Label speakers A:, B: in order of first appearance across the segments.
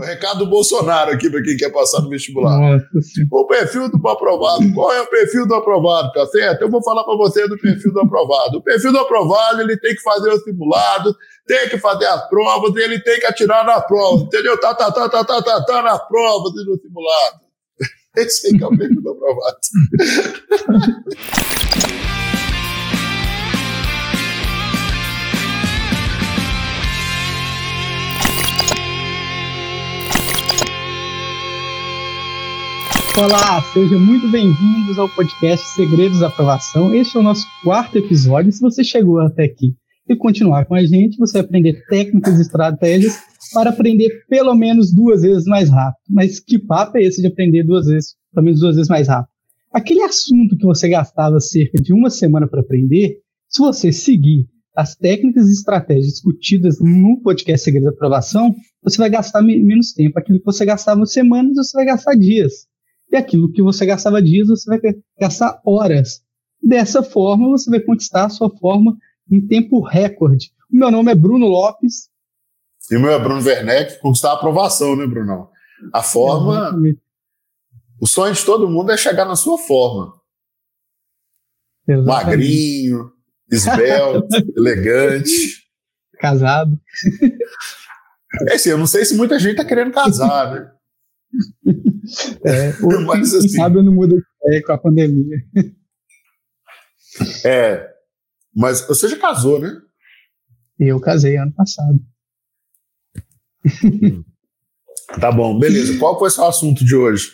A: Recado do Bolsonaro aqui para quem quer passar no vestibular. Nossa, o perfil do aprovado. Qual é o perfil do aprovado, tá certo? Eu vou falar para você do perfil do aprovado. O perfil do aprovado, ele tem que fazer o simulado, tem que fazer as provas, ele tem que atirar na prova, entendeu? Tá, tá, tá, tá, tá, tá, tá na prova e no simulado. Esse aí é o perfil do aprovado.
B: Olá, sejam muito bem-vindos ao podcast Segredos da Aprovação. Este é o nosso quarto episódio. Se você chegou até aqui e continuar com a gente, você vai aprender técnicas e estratégias para aprender pelo menos duas vezes mais rápido. Mas que papo é esse de aprender duas vezes, pelo menos duas vezes mais rápido? Aquele assunto que você gastava cerca de uma semana para aprender, se você seguir as técnicas e estratégias discutidas no podcast Segredos da Aprovação, você vai gastar menos tempo. Aquilo que você gastava semanas, você vai gastar dias. E aquilo que você gastava dias, você vai gastar horas. Dessa forma, você vai conquistar a sua forma em tempo recorde. O meu nome é Bruno Lopes.
A: E o meu é Bruno Werneck. Conquistar a aprovação, né, Brunão? A forma. Exatamente. O sonho de todo mundo é chegar na sua forma. Exatamente. Magrinho, esbelto, elegante.
B: Casado.
A: É assim, eu não sei se muita gente tá querendo casar, né?
B: É, o, Mas, quem, assim, sabe eu não mudo é, com a pandemia.
A: É, mas você já casou, né?
B: Eu casei ano passado.
A: Tá bom, beleza. Qual foi o seu assunto de hoje?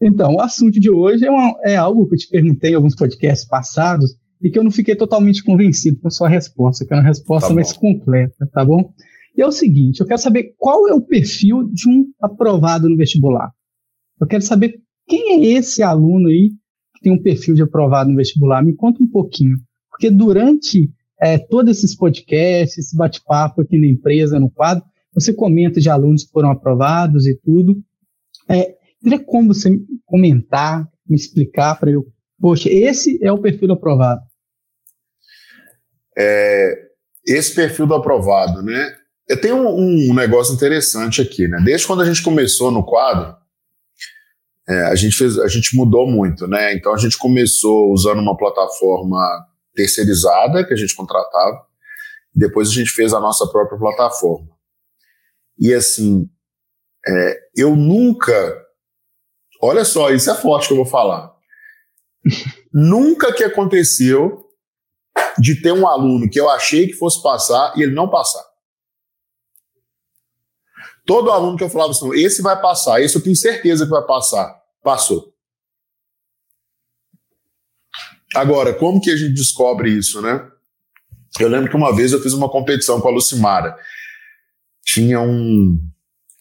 B: Então, o assunto de hoje é, uma, é algo que eu te perguntei em alguns podcasts passados e que eu não fiquei totalmente convencido com a sua resposta, que é uma resposta tá mais completa, tá bom? E é o seguinte, eu quero saber qual é o perfil de um aprovado no vestibular. Eu quero saber quem é esse aluno aí que tem um perfil de aprovado no vestibular. Me conta um pouquinho. Porque durante é, todos esses podcasts, esse bate-papo aqui na empresa, no quadro, você comenta de alunos que foram aprovados e tudo. É, teria como você comentar, me explicar para eu, poxa, esse é o perfil do aprovado.
A: É, esse perfil do aprovado, né? Eu tenho um, um, negócio interessante aqui, né? Desde quando a gente começou no quadro, é, a, gente fez, a gente mudou muito, né? Então a gente começou usando uma plataforma terceirizada que a gente contratava, depois a gente fez a nossa própria plataforma. E assim, é, eu nunca. Olha só, isso é forte que eu vou falar. nunca que aconteceu de ter um aluno que eu achei que fosse passar e ele não passar. Todo aluno que eu falava assim, esse vai passar, esse eu tenho certeza que vai passar. Passou. Agora, como que a gente descobre isso, né? Eu lembro que uma vez eu fiz uma competição com a Lucimara. Tinha um,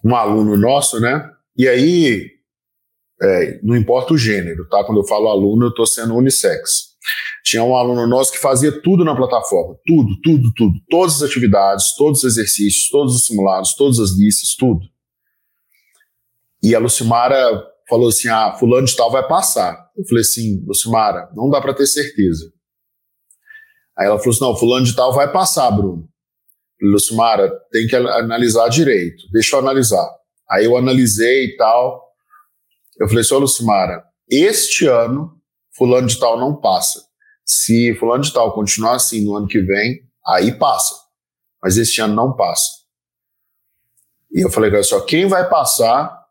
A: um aluno nosso, né? E aí, é, não importa o gênero, tá? Quando eu falo aluno, eu estou sendo unissex. Tinha um aluno nosso que fazia tudo na plataforma, tudo, tudo, tudo, todas as atividades, todos os exercícios, todos os simulados, todas as listas, tudo. E a Lucimara falou assim: ah, fulano de tal vai passar. Eu falei assim, Lucimara, não dá para ter certeza. Aí ela falou assim: não, fulano de tal vai passar, Bruno. Lucimara, tem que analisar direito, deixa eu analisar. Aí eu analisei e tal. Eu falei assim: Lucimara, este ano, fulano de tal não passa. Se fulano de tal continuar assim no ano que vem, aí passa. Mas este ano não passa. E eu falei, olha só, quem vai passar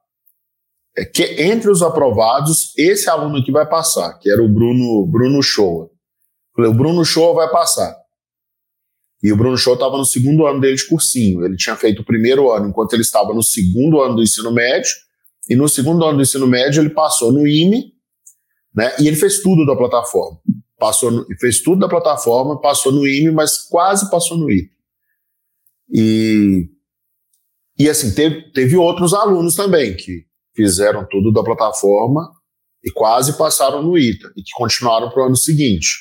A: é que entre os aprovados, esse aluno aqui vai passar, que era o Bruno, Bruno Shoa. Falei, o Bruno Shoa vai passar. E o Bruno Shoa estava no segundo ano dele de cursinho. Ele tinha feito o primeiro ano enquanto ele estava no segundo ano do ensino médio. E no segundo ano do ensino médio ele passou no IME, né? E ele fez tudo da plataforma passou no, fez tudo da plataforma, passou no IME, mas quase passou no IPE. E, e assim, teve, teve outros alunos também que fizeram tudo da plataforma e quase passaram no ITA e que continuaram para o ano seguinte.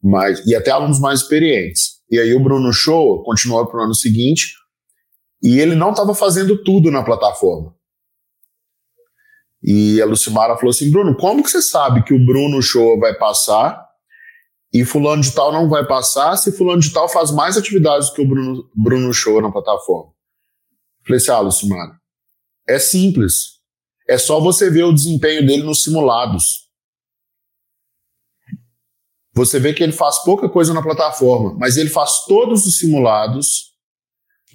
A: Mas, e até alunos mais experientes. E aí o Bruno Show continuou para o ano seguinte e ele não estava fazendo tudo na plataforma. E a Lucimara falou assim: Bruno, como que você sabe que o Bruno Show vai passar e fulano de tal não vai passar se fulano de tal faz mais atividades que o Bruno, Bruno Show na plataforma? Falei assim, ah, Lucimara, é simples. É só você ver o desempenho dele nos simulados. Você vê que ele faz pouca coisa na plataforma, mas ele faz todos os simulados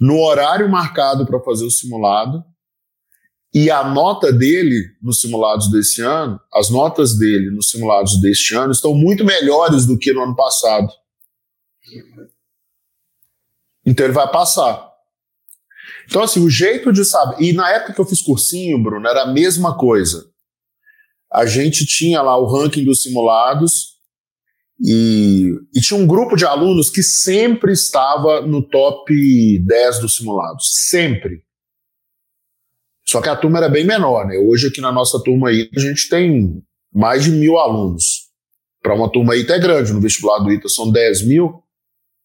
A: no horário marcado para fazer o simulado. E a nota dele nos simulados desse ano, as notas dele nos simulados deste ano estão muito melhores do que no ano passado. Então ele vai passar. Então, assim, o jeito de saber. E na época que eu fiz cursinho, Bruno, era a mesma coisa. A gente tinha lá o ranking dos simulados e, e tinha um grupo de alunos que sempre estava no top 10 dos simulados. Sempre. Só que a turma era bem menor, né? Hoje aqui na nossa turma aí a gente tem mais de mil alunos. Para uma turma aí até grande, no vestibular do ITA são 10 mil,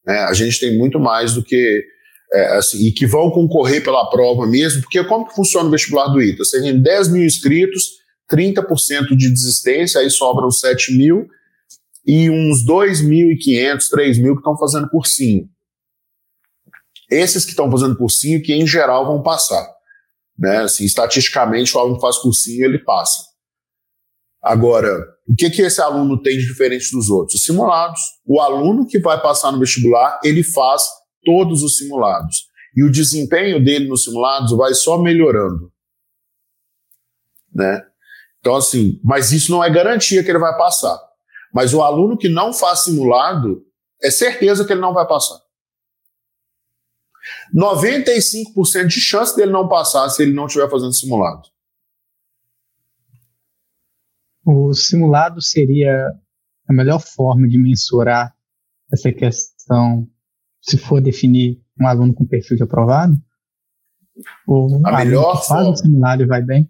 A: né? a gente tem muito mais do que é, assim, e que vão concorrer pela prova mesmo, porque como que funciona o vestibular do ITA? Você tem 10 mil inscritos, 30% de desistência, aí sobram 7 mil, e uns 2.500, 3 mil que estão fazendo cursinho. Esses que estão fazendo cursinho, que em geral vão passar. Né? Assim, estatisticamente, o aluno que faz cursinho, ele passa. Agora, o que, que esse aluno tem de diferente dos outros? Os simulados. O aluno que vai passar no vestibular, ele faz todos os simulados. E o desempenho dele nos simulados vai só melhorando. Né? Então, assim, mas isso não é garantia que ele vai passar. Mas o aluno que não faz simulado, é certeza que ele não vai passar. 95% de chance dele não passar se ele não estiver fazendo simulado.
B: O simulado seria a melhor forma de mensurar essa questão se for definir um aluno com perfil de aprovado?
A: Ou a melhor
B: faz forma, o simulado e vai bem?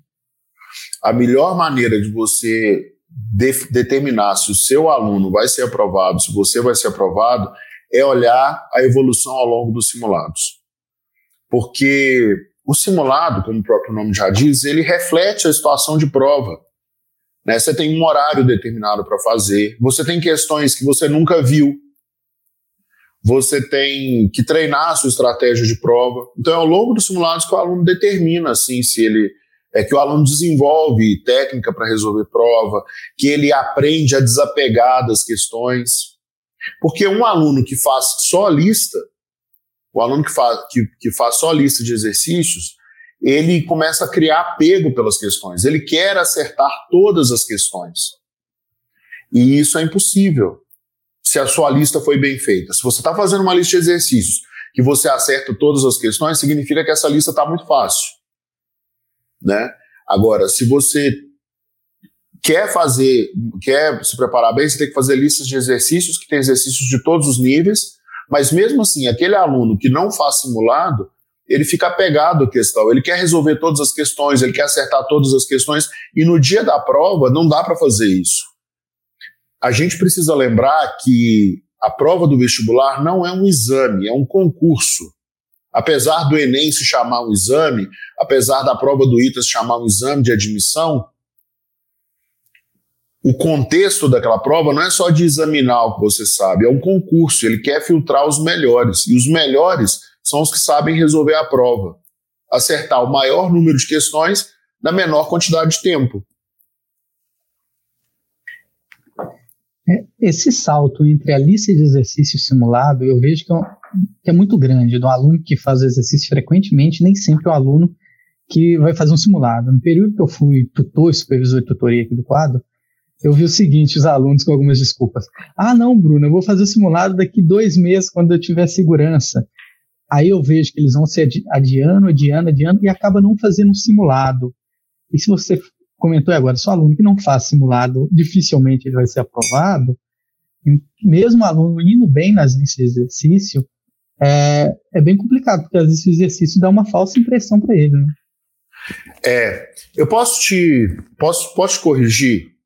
A: A melhor maneira de você de, determinar se o seu aluno vai ser aprovado, se você vai ser aprovado, é olhar a evolução ao longo dos simulados. Porque o simulado, como o próprio nome já diz, ele reflete a situação de prova. Né? Você tem um horário determinado para fazer, você tem questões que você nunca viu, você tem que treinar a sua estratégia de prova. Então, é ao longo dos simulados que o aluno determina assim se ele é que o aluno desenvolve técnica para resolver prova, que ele aprende a desapegar das questões. Porque um aluno que faz só lista, o aluno que faz, que, que faz só lista de exercícios, ele começa a criar apego pelas questões. Ele quer acertar todas as questões. E isso é impossível se a sua lista foi bem feita. Se você está fazendo uma lista de exercícios que você acerta todas as questões, significa que essa lista está muito fácil. Né? Agora, se você quer fazer, quer se preparar bem, você tem que fazer listas de exercícios que tem exercícios de todos os níveis, mas mesmo assim, aquele aluno que não faz simulado, ele fica apegado à questão, ele quer resolver todas as questões, ele quer acertar todas as questões, e no dia da prova não dá para fazer isso a gente precisa lembrar que a prova do vestibular não é um exame, é um concurso. Apesar do Enem se chamar um exame, apesar da prova do ITA se chamar um exame de admissão, o contexto daquela prova não é só de examinar o que você sabe, é um concurso, ele quer filtrar os melhores. E os melhores são os que sabem resolver a prova, acertar o maior número de questões na menor quantidade de tempo.
B: É, esse salto entre a lista de exercício simulado, eu vejo que é, que é muito grande. Do aluno que faz exercício frequentemente, nem sempre é o aluno que vai fazer um simulado. No período que eu fui tutor supervisor de tutoria aqui do quadro, eu vi o seguinte, os alunos com algumas desculpas. Ah, não, Bruno, eu vou fazer o simulado daqui dois meses, quando eu tiver segurança. Aí eu vejo que eles vão se adiando, adiando, adiando, e acaba não fazendo um simulado. E se você comentou agora, se o aluno que não faz simulado, dificilmente ele vai ser aprovado, mesmo o aluno indo bem nas listas de exercício, é, é bem complicado, porque às vezes o exercício dá uma falsa impressão para ele. Né?
A: É, eu posso te, posso, posso te corrigir?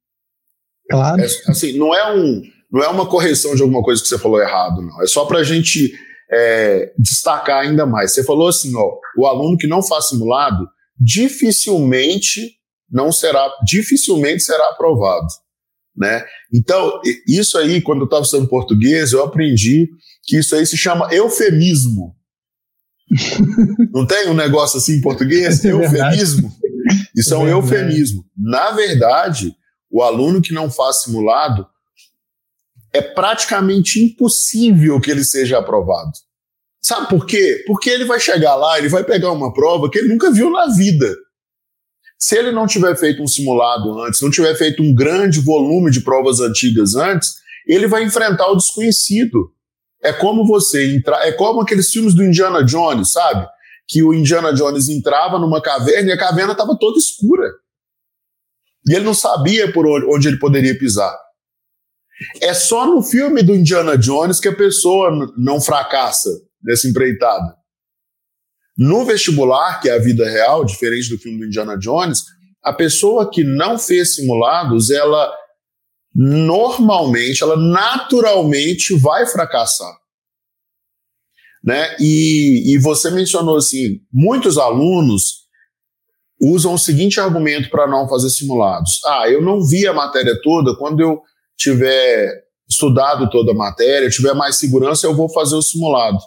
B: Claro.
A: É, assim, não é, um, não é uma correção de alguma coisa que você falou errado, não. É só para a gente é, destacar ainda mais. Você falou assim, ó, o aluno que não faz simulado dificilmente não será, dificilmente será aprovado. Né? Então, isso aí, quando eu estava estudando português, eu aprendi que isso aí se chama eufemismo. Não tem um negócio assim em português? É eufemismo. Isso é, é um eufemismo. Na verdade, o aluno que não faz simulado é praticamente impossível que ele seja aprovado. Sabe por quê? Porque ele vai chegar lá, ele vai pegar uma prova que ele nunca viu na vida. Se ele não tiver feito um simulado antes, não tiver feito um grande volume de provas antigas antes, ele vai enfrentar o desconhecido. É como você entrar, é como aqueles filmes do Indiana Jones, sabe? Que o Indiana Jones entrava numa caverna e a caverna estava toda escura. E ele não sabia por onde, ele poderia pisar. É só no filme do Indiana Jones que a pessoa não fracassa nessa empreitada. No vestibular, que é a vida real, diferente do filme do Indiana Jones, a pessoa que não fez simulados, ela normalmente, ela naturalmente vai fracassar. Né? E, e você mencionou assim, muitos alunos usam o seguinte argumento para não fazer simulados. Ah, eu não vi a matéria toda, quando eu tiver estudado toda a matéria, tiver mais segurança, eu vou fazer o simulado.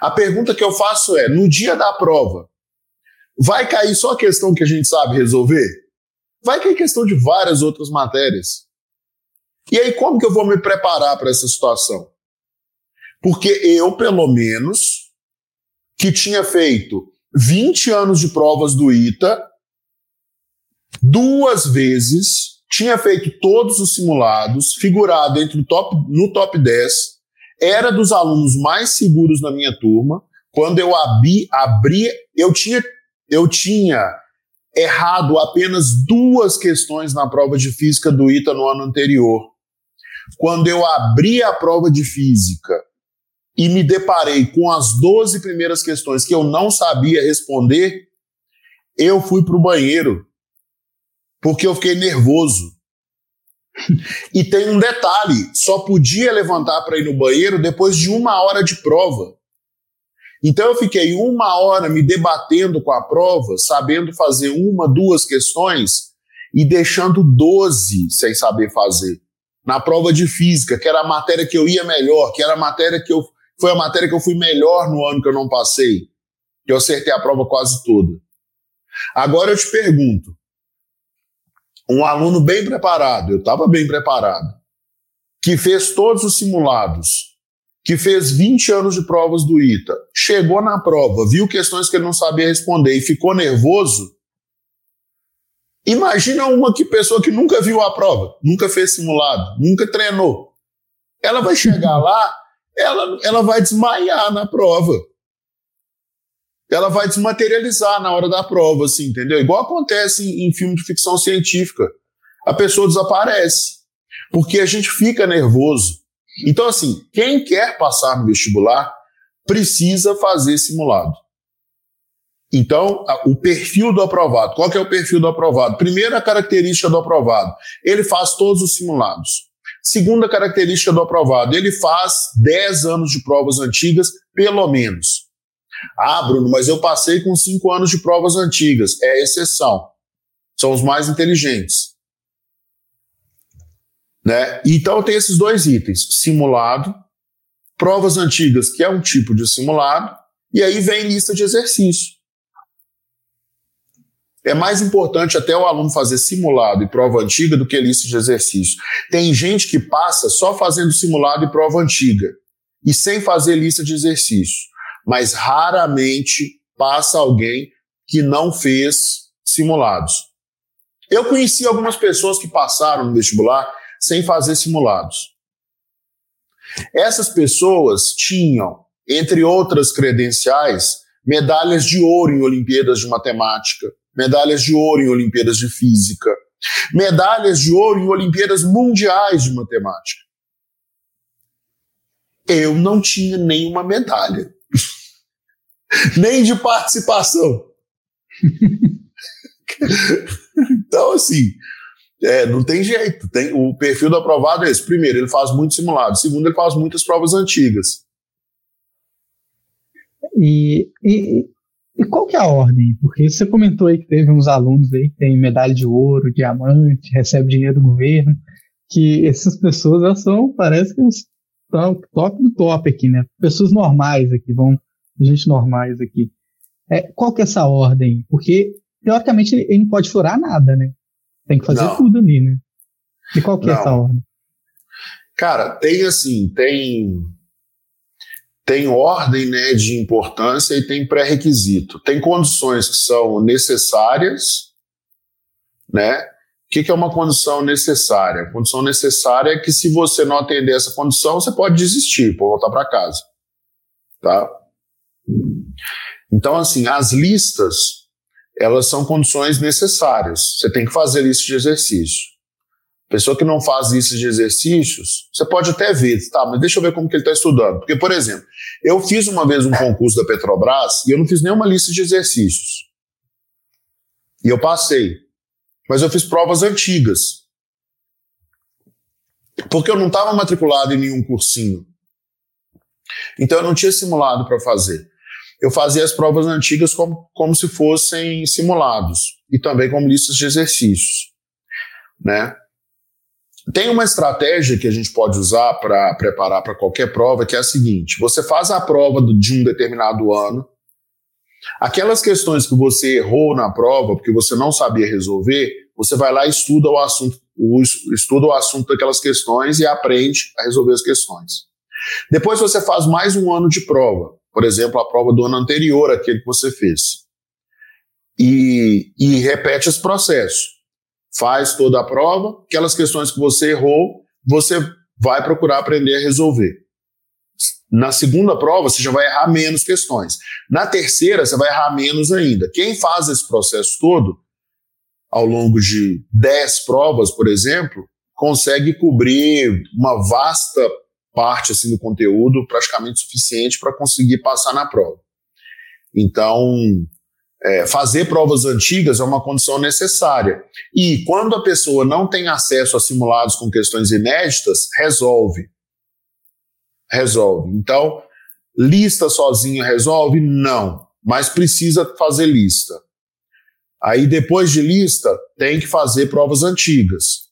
A: A pergunta que eu faço é: no dia da prova, vai cair só a questão que a gente sabe resolver? Vai cair questão de várias outras matérias. E aí, como que eu vou me preparar para essa situação? Porque eu, pelo menos, que tinha feito 20 anos de provas do ITA, duas vezes, tinha feito todos os simulados, figurado entre top, no top 10, era dos alunos mais seguros na minha turma. Quando eu abri, abri eu tinha, eu tinha errado apenas duas questões na prova de física do ITA no ano anterior quando eu abri a prova de física e me deparei com as 12 primeiras questões que eu não sabia responder, eu fui para o banheiro, porque eu fiquei nervoso. E tem um detalhe: só podia levantar para ir no banheiro depois de uma hora de prova. Então eu fiquei uma hora me debatendo com a prova, sabendo fazer uma, duas questões e deixando 12 sem saber fazer na prova de física, que era a matéria que eu ia melhor, que era a matéria que eu foi a matéria que eu fui melhor no ano que eu não passei, que eu acertei a prova quase toda. Agora eu te pergunto, um aluno bem preparado, eu estava bem preparado, que fez todos os simulados, que fez 20 anos de provas do ITA, chegou na prova, viu questões que ele não sabia responder e ficou nervoso, Imagina uma que pessoa que nunca viu a prova, nunca fez simulado, nunca treinou. Ela vai chegar lá, ela, ela vai desmaiar na prova. Ela vai desmaterializar na hora da prova, assim, entendeu? Igual acontece em, em filme de ficção científica. A pessoa desaparece, porque a gente fica nervoso. Então, assim, quem quer passar no vestibular precisa fazer simulado. Então, o perfil do aprovado. Qual que é o perfil do aprovado? Primeira característica do aprovado, ele faz todos os simulados. Segunda característica do aprovado, ele faz 10 anos de provas antigas, pelo menos. Ah, Bruno, mas eu passei com 5 anos de provas antigas. É exceção. São os mais inteligentes. Né? Então tem esses dois itens: simulado, provas antigas, que é um tipo de simulado, e aí vem lista de exercício. É mais importante até o aluno fazer simulado e prova antiga do que lista de exercício. Tem gente que passa só fazendo simulado e prova antiga e sem fazer lista de exercício, mas raramente passa alguém que não fez simulados. Eu conheci algumas pessoas que passaram no vestibular sem fazer simulados. Essas pessoas tinham, entre outras credenciais, medalhas de ouro em Olimpíadas de Matemática, medalhas de ouro em Olimpíadas de Física, medalhas de ouro em Olimpíadas Mundiais de Matemática. Eu não tinha nenhuma medalha, nem de participação. então, assim, é, não tem jeito. Tem, o perfil do aprovado é esse. Primeiro, ele faz muito simulado. Segundo, ele faz muitas provas antigas.
B: E, e, e qual que é a ordem? Porque você comentou aí que teve uns alunos aí que tem medalha de ouro, diamante, recebe dinheiro do governo, que essas pessoas elas são, parece que estão top do top aqui, né? Pessoas normais aqui vão gente normais aqui. É, qual que é essa ordem? Porque, teoricamente, ele não pode furar nada, né? Tem que fazer não. tudo ali, né? E qual que não. é essa ordem?
A: Cara, tem assim, tem tem ordem né, de importância e tem pré-requisito. Tem condições que são necessárias, né? O que, que, é uma condição necessária? A condição necessária é que se você não atender essa condição, você pode desistir, pode voltar para casa. Tá? Então, assim, as listas, elas são condições necessárias. Você tem que fazer lista de exercício. Pessoa que não faz lista de exercícios, você pode até ver, tá, mas deixa eu ver como que ele está estudando. Porque, por exemplo, eu fiz uma vez um concurso da Petrobras e eu não fiz nenhuma lista de exercícios. E eu passei mas eu fiz provas antigas. Porque eu não estava matriculado em nenhum cursinho. Então eu não tinha simulado para fazer. Eu fazia as provas antigas como, como se fossem simulados e também como listas de exercícios. Né? Tem uma estratégia que a gente pode usar para preparar para qualquer prova, que é a seguinte: você faz a prova de um determinado ano, Aquelas questões que você errou na prova porque você não sabia resolver, você vai lá e estuda o assunto, estuda o assunto daquelas questões e aprende a resolver as questões. Depois você faz mais um ano de prova, por exemplo, a prova do ano anterior, aquele que você fez. E, e repete esse processo. Faz toda a prova, aquelas questões que você errou, você vai procurar aprender a resolver. Na segunda prova, você já vai errar menos questões. Na terceira, você vai errar menos ainda. Quem faz esse processo todo, ao longo de 10 provas, por exemplo, consegue cobrir uma vasta parte assim, do conteúdo, praticamente suficiente para conseguir passar na prova. Então, é, fazer provas antigas é uma condição necessária. E quando a pessoa não tem acesso a simulados com questões inéditas, resolve resolve. Então, lista sozinha resolve? Não, mas precisa fazer lista. Aí depois de lista, tem que fazer provas antigas.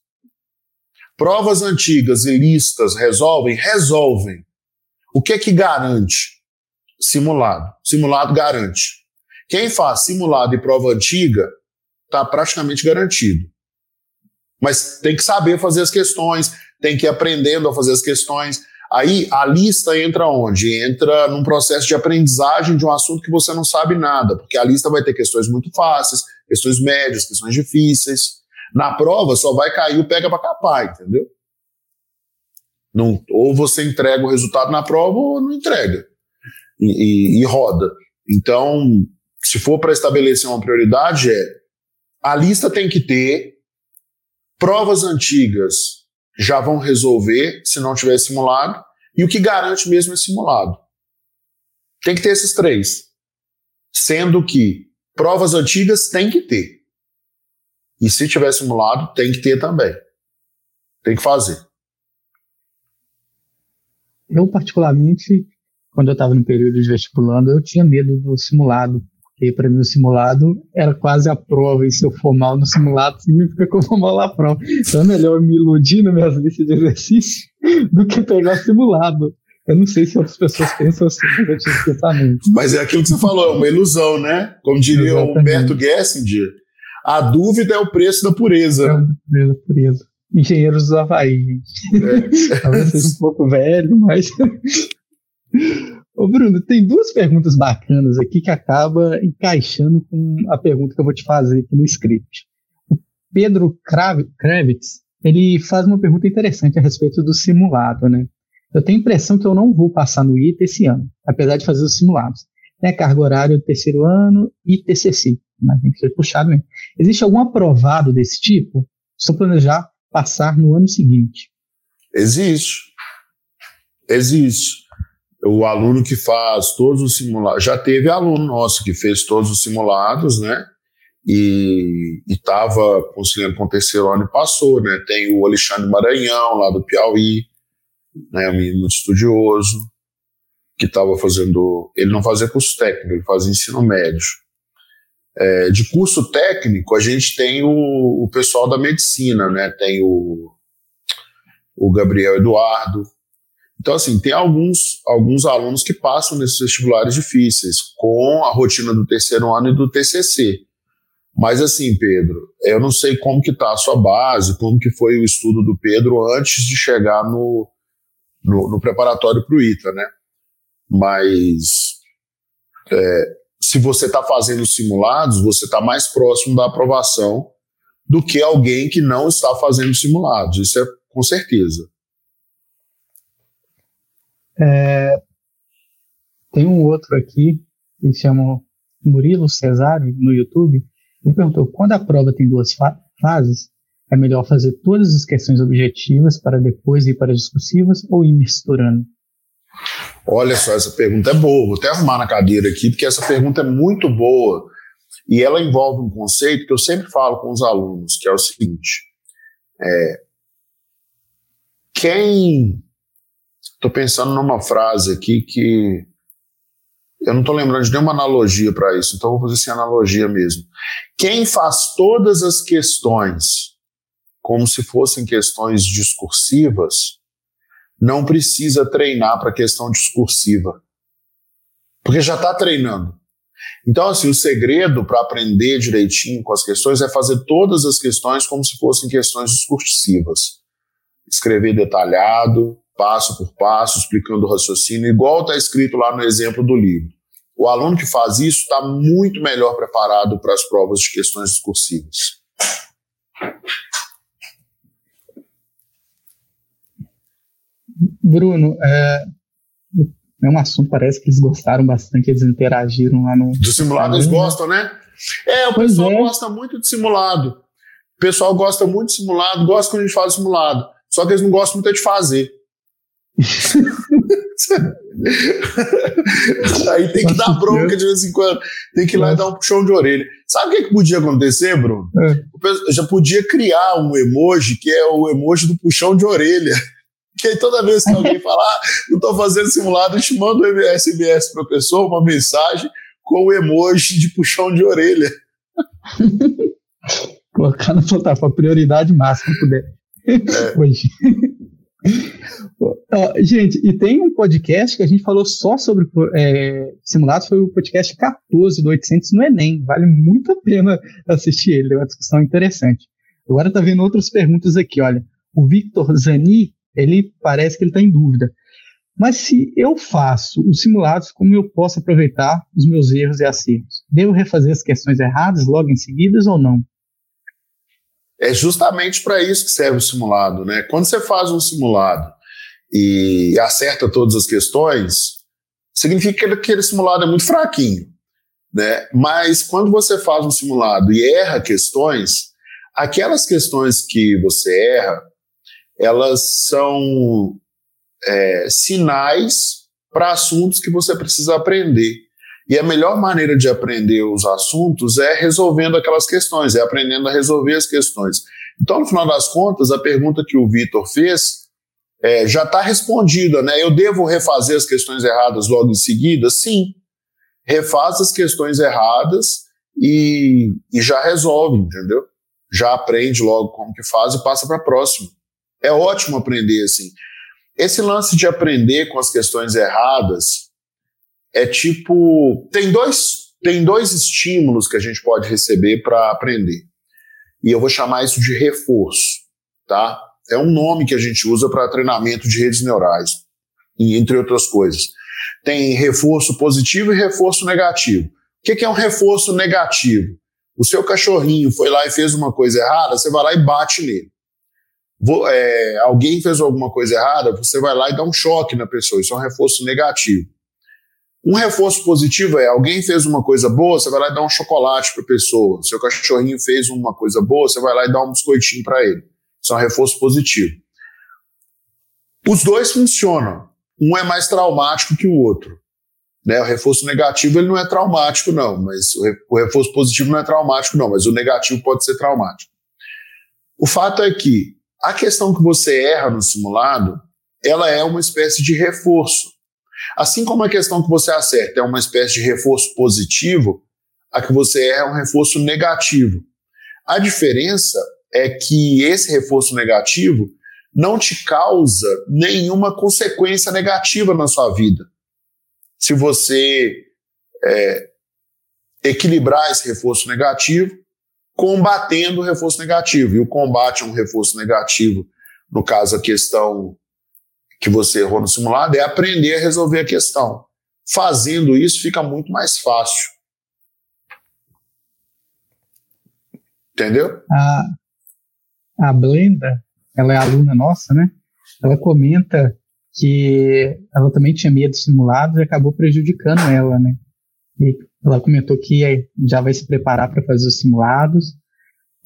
A: Provas antigas e listas resolvem? Resolvem. O que é que garante? Simulado. Simulado garante. Quem faz simulado e prova antiga está praticamente garantido. Mas tem que saber fazer as questões, tem que ir aprendendo a fazer as questões. Aí a lista entra onde? Entra num processo de aprendizagem de um assunto que você não sabe nada, porque a lista vai ter questões muito fáceis, questões médias, questões difíceis. Na prova só vai cair o pega para capar, entendeu? Não, ou você entrega o resultado na prova ou não entrega. E, e, e roda. Então, se for para estabelecer uma prioridade, é a lista tem que ter provas antigas já vão resolver se não tiver simulado, e o que garante mesmo é simulado. Tem que ter esses três. Sendo que provas antigas tem que ter. E se tiver simulado, tem que ter também. Tem que fazer.
B: Eu, particularmente, quando eu estava no período de vestibulando, eu tinha medo do simulado, porque para mim o simulado era quase a prova, e se eu for mal no simulado, significa que eu vou mal na prova. Então é melhor me iludir nas minhas listas de exercício do que pegar simulado. Eu não sei se outras pessoas pensam assim, mas eu tive pensamento.
A: Mas é aquilo que você falou, é uma ilusão, né? Como diria Exatamente. o Humberto Gessinger, a dúvida é o preço da pureza. É o preço da
B: pureza. Engenheiros do Havaí, gente. É. Talvez seja um pouco velho, mas. Ô Bruno, tem duas perguntas bacanas aqui que acaba encaixando com a pergunta que eu vou te fazer aqui no script. O Pedro Kravitz, ele faz uma pergunta interessante a respeito do simulado, né? Eu tenho a impressão que eu não vou passar no ITA esse ano, apesar de fazer os simulados. Né? Carga horária do terceiro ano e TCC, mas tem que ser puxado mesmo. Existe algum aprovado desse tipo? Estou planejar passar no ano seguinte.
A: Existe. Existe o aluno que faz todos os simulados, já teve aluno nosso que fez todos os simulados, né? E estava conciliando com o terceiro ano e passou, né? Tem o Alexandre Maranhão, lá do Piauí, né? Um menino muito estudioso, que estava fazendo. Ele não fazia curso técnico, ele fazia ensino médio. É, de curso técnico, a gente tem o, o pessoal da medicina, né? Tem o, o Gabriel Eduardo, Então, assim, tem alguns, alguns alunos que passam nesses vestibulares difíceis, com a rotina do terceiro ano e do TCC. Mas, assim, Pedro, eu não sei como que está a sua base, como que foi o estudo do Pedro antes de chegar no, no, no preparatório para o ITA, né? Mas é, se você está fazendo simulados, você está mais próximo da aprovação do que alguém que não está fazendo simulados. Isso é com certeza.
B: É, tem um outro aqui, que se chama Murilo Cesário, no YouTube. Ele perguntou: quando a prova tem duas fa fases, é melhor fazer todas as questões objetivas para depois ir para as discursivas ou ir misturando?
A: Olha só, essa pergunta é boa. Vou até arrumar na cadeira aqui, porque essa pergunta é muito boa. E ela envolve um conceito que eu sempre falo com os alunos, que é o seguinte: é, quem. Estou pensando numa frase aqui que eu não estou lembrando de nenhuma analogia para isso, então vou fazer sem analogia mesmo. Quem faz todas as questões como se fossem questões discursivas, não precisa treinar para questão discursiva. Porque já está treinando. Então, assim, o segredo para aprender direitinho com as questões é fazer todas as questões como se fossem questões discursivas. Escrever detalhado, passo por passo, explicando o raciocínio, igual está escrito lá no exemplo do livro. O aluno que faz isso está muito melhor preparado para as provas de questões discursivas.
B: Bruno, é, é um assunto, parece que eles gostaram bastante, eles interagiram lá no.
A: Do simulado eles gostam, né? É, o pois pessoal é. gosta muito de simulado. O pessoal gosta muito de simulado, gosta quando a gente de simulado. Só que eles não gostam muito de fazer. Aí tem que dar bronca de vez em quando. Tem que ir lá e dar um puxão de orelha. Sabe o que, que podia acontecer, Bruno? É. Eu já podia criar um emoji que é o emoji do puxão de orelha. Que aí toda vez que alguém falar, ah, não estou fazendo simulado, a gente manda um SMS para a pessoa, uma mensagem com o emoji de puxão de orelha.
B: Colocar na plataforma prioridade máxima puder. É. Hoje. Uh, gente, e tem um podcast que a gente falou só sobre é, simulados, foi o podcast 14 do 800 no Enem. Vale muito a pena assistir ele, é uma discussão interessante. Agora tá vendo outras perguntas aqui, olha. O Victor Zani ele parece que ele está em dúvida. Mas se eu faço os simulados, como eu posso aproveitar os meus erros e acertos? Devo refazer as questões erradas logo em seguida ou não?
A: É justamente para isso que serve o simulado, né? Quando você faz um simulado e acerta todas as questões, significa que aquele simulado é muito fraquinho, né? Mas quando você faz um simulado e erra questões, aquelas questões que você erra, elas são é, sinais para assuntos que você precisa aprender. E a melhor maneira de aprender os assuntos é resolvendo aquelas questões, é aprendendo a resolver as questões. Então, no final das contas, a pergunta que o Vitor fez é, já está respondida, né? Eu devo refazer as questões erradas logo em seguida? Sim. Refaz as questões erradas e, e já resolve, entendeu? Já aprende logo como que faz e passa para a próxima. É ótimo aprender assim. Esse lance de aprender com as questões erradas é tipo. Tem dois, tem dois estímulos que a gente pode receber para aprender. E eu vou chamar isso de reforço, tá? É um nome que a gente usa para treinamento de redes neurais, entre outras coisas. Tem reforço positivo e reforço negativo. O que é um reforço negativo? O seu cachorrinho foi lá e fez uma coisa errada, você vai lá e bate nele vou, é, alguém fez alguma coisa errada, você vai lá e dá um choque na pessoa. Isso é um reforço negativo. Um reforço positivo é alguém fez uma coisa boa, você vai lá e dá um chocolate para a pessoa. Seu cachorrinho fez uma coisa boa, você vai lá e dá um biscoitinho para ele. Isso é um reforço positivo. Os dois funcionam. Um é mais traumático que o outro. Né? O reforço negativo ele não é traumático, não, mas o reforço positivo não é traumático, não, mas o negativo pode ser traumático. O fato é que a questão que você erra no simulado, ela é uma espécie de reforço. Assim como a questão que você acerta é uma espécie de reforço positivo, a que você erra é um reforço negativo. A diferença é que esse reforço negativo não te causa nenhuma consequência negativa na sua vida. Se você é, equilibrar esse reforço negativo, combatendo o reforço negativo. E o combate a um reforço negativo, no caso a questão que você errou no simulado, é aprender a resolver a questão. Fazendo isso fica muito mais fácil. Entendeu?
B: A, a Blenda, ela é aluna nossa, né? Ela comenta que ela também tinha medo de simulados e acabou prejudicando ela, né? E ela comentou que já vai se preparar para fazer os simulados.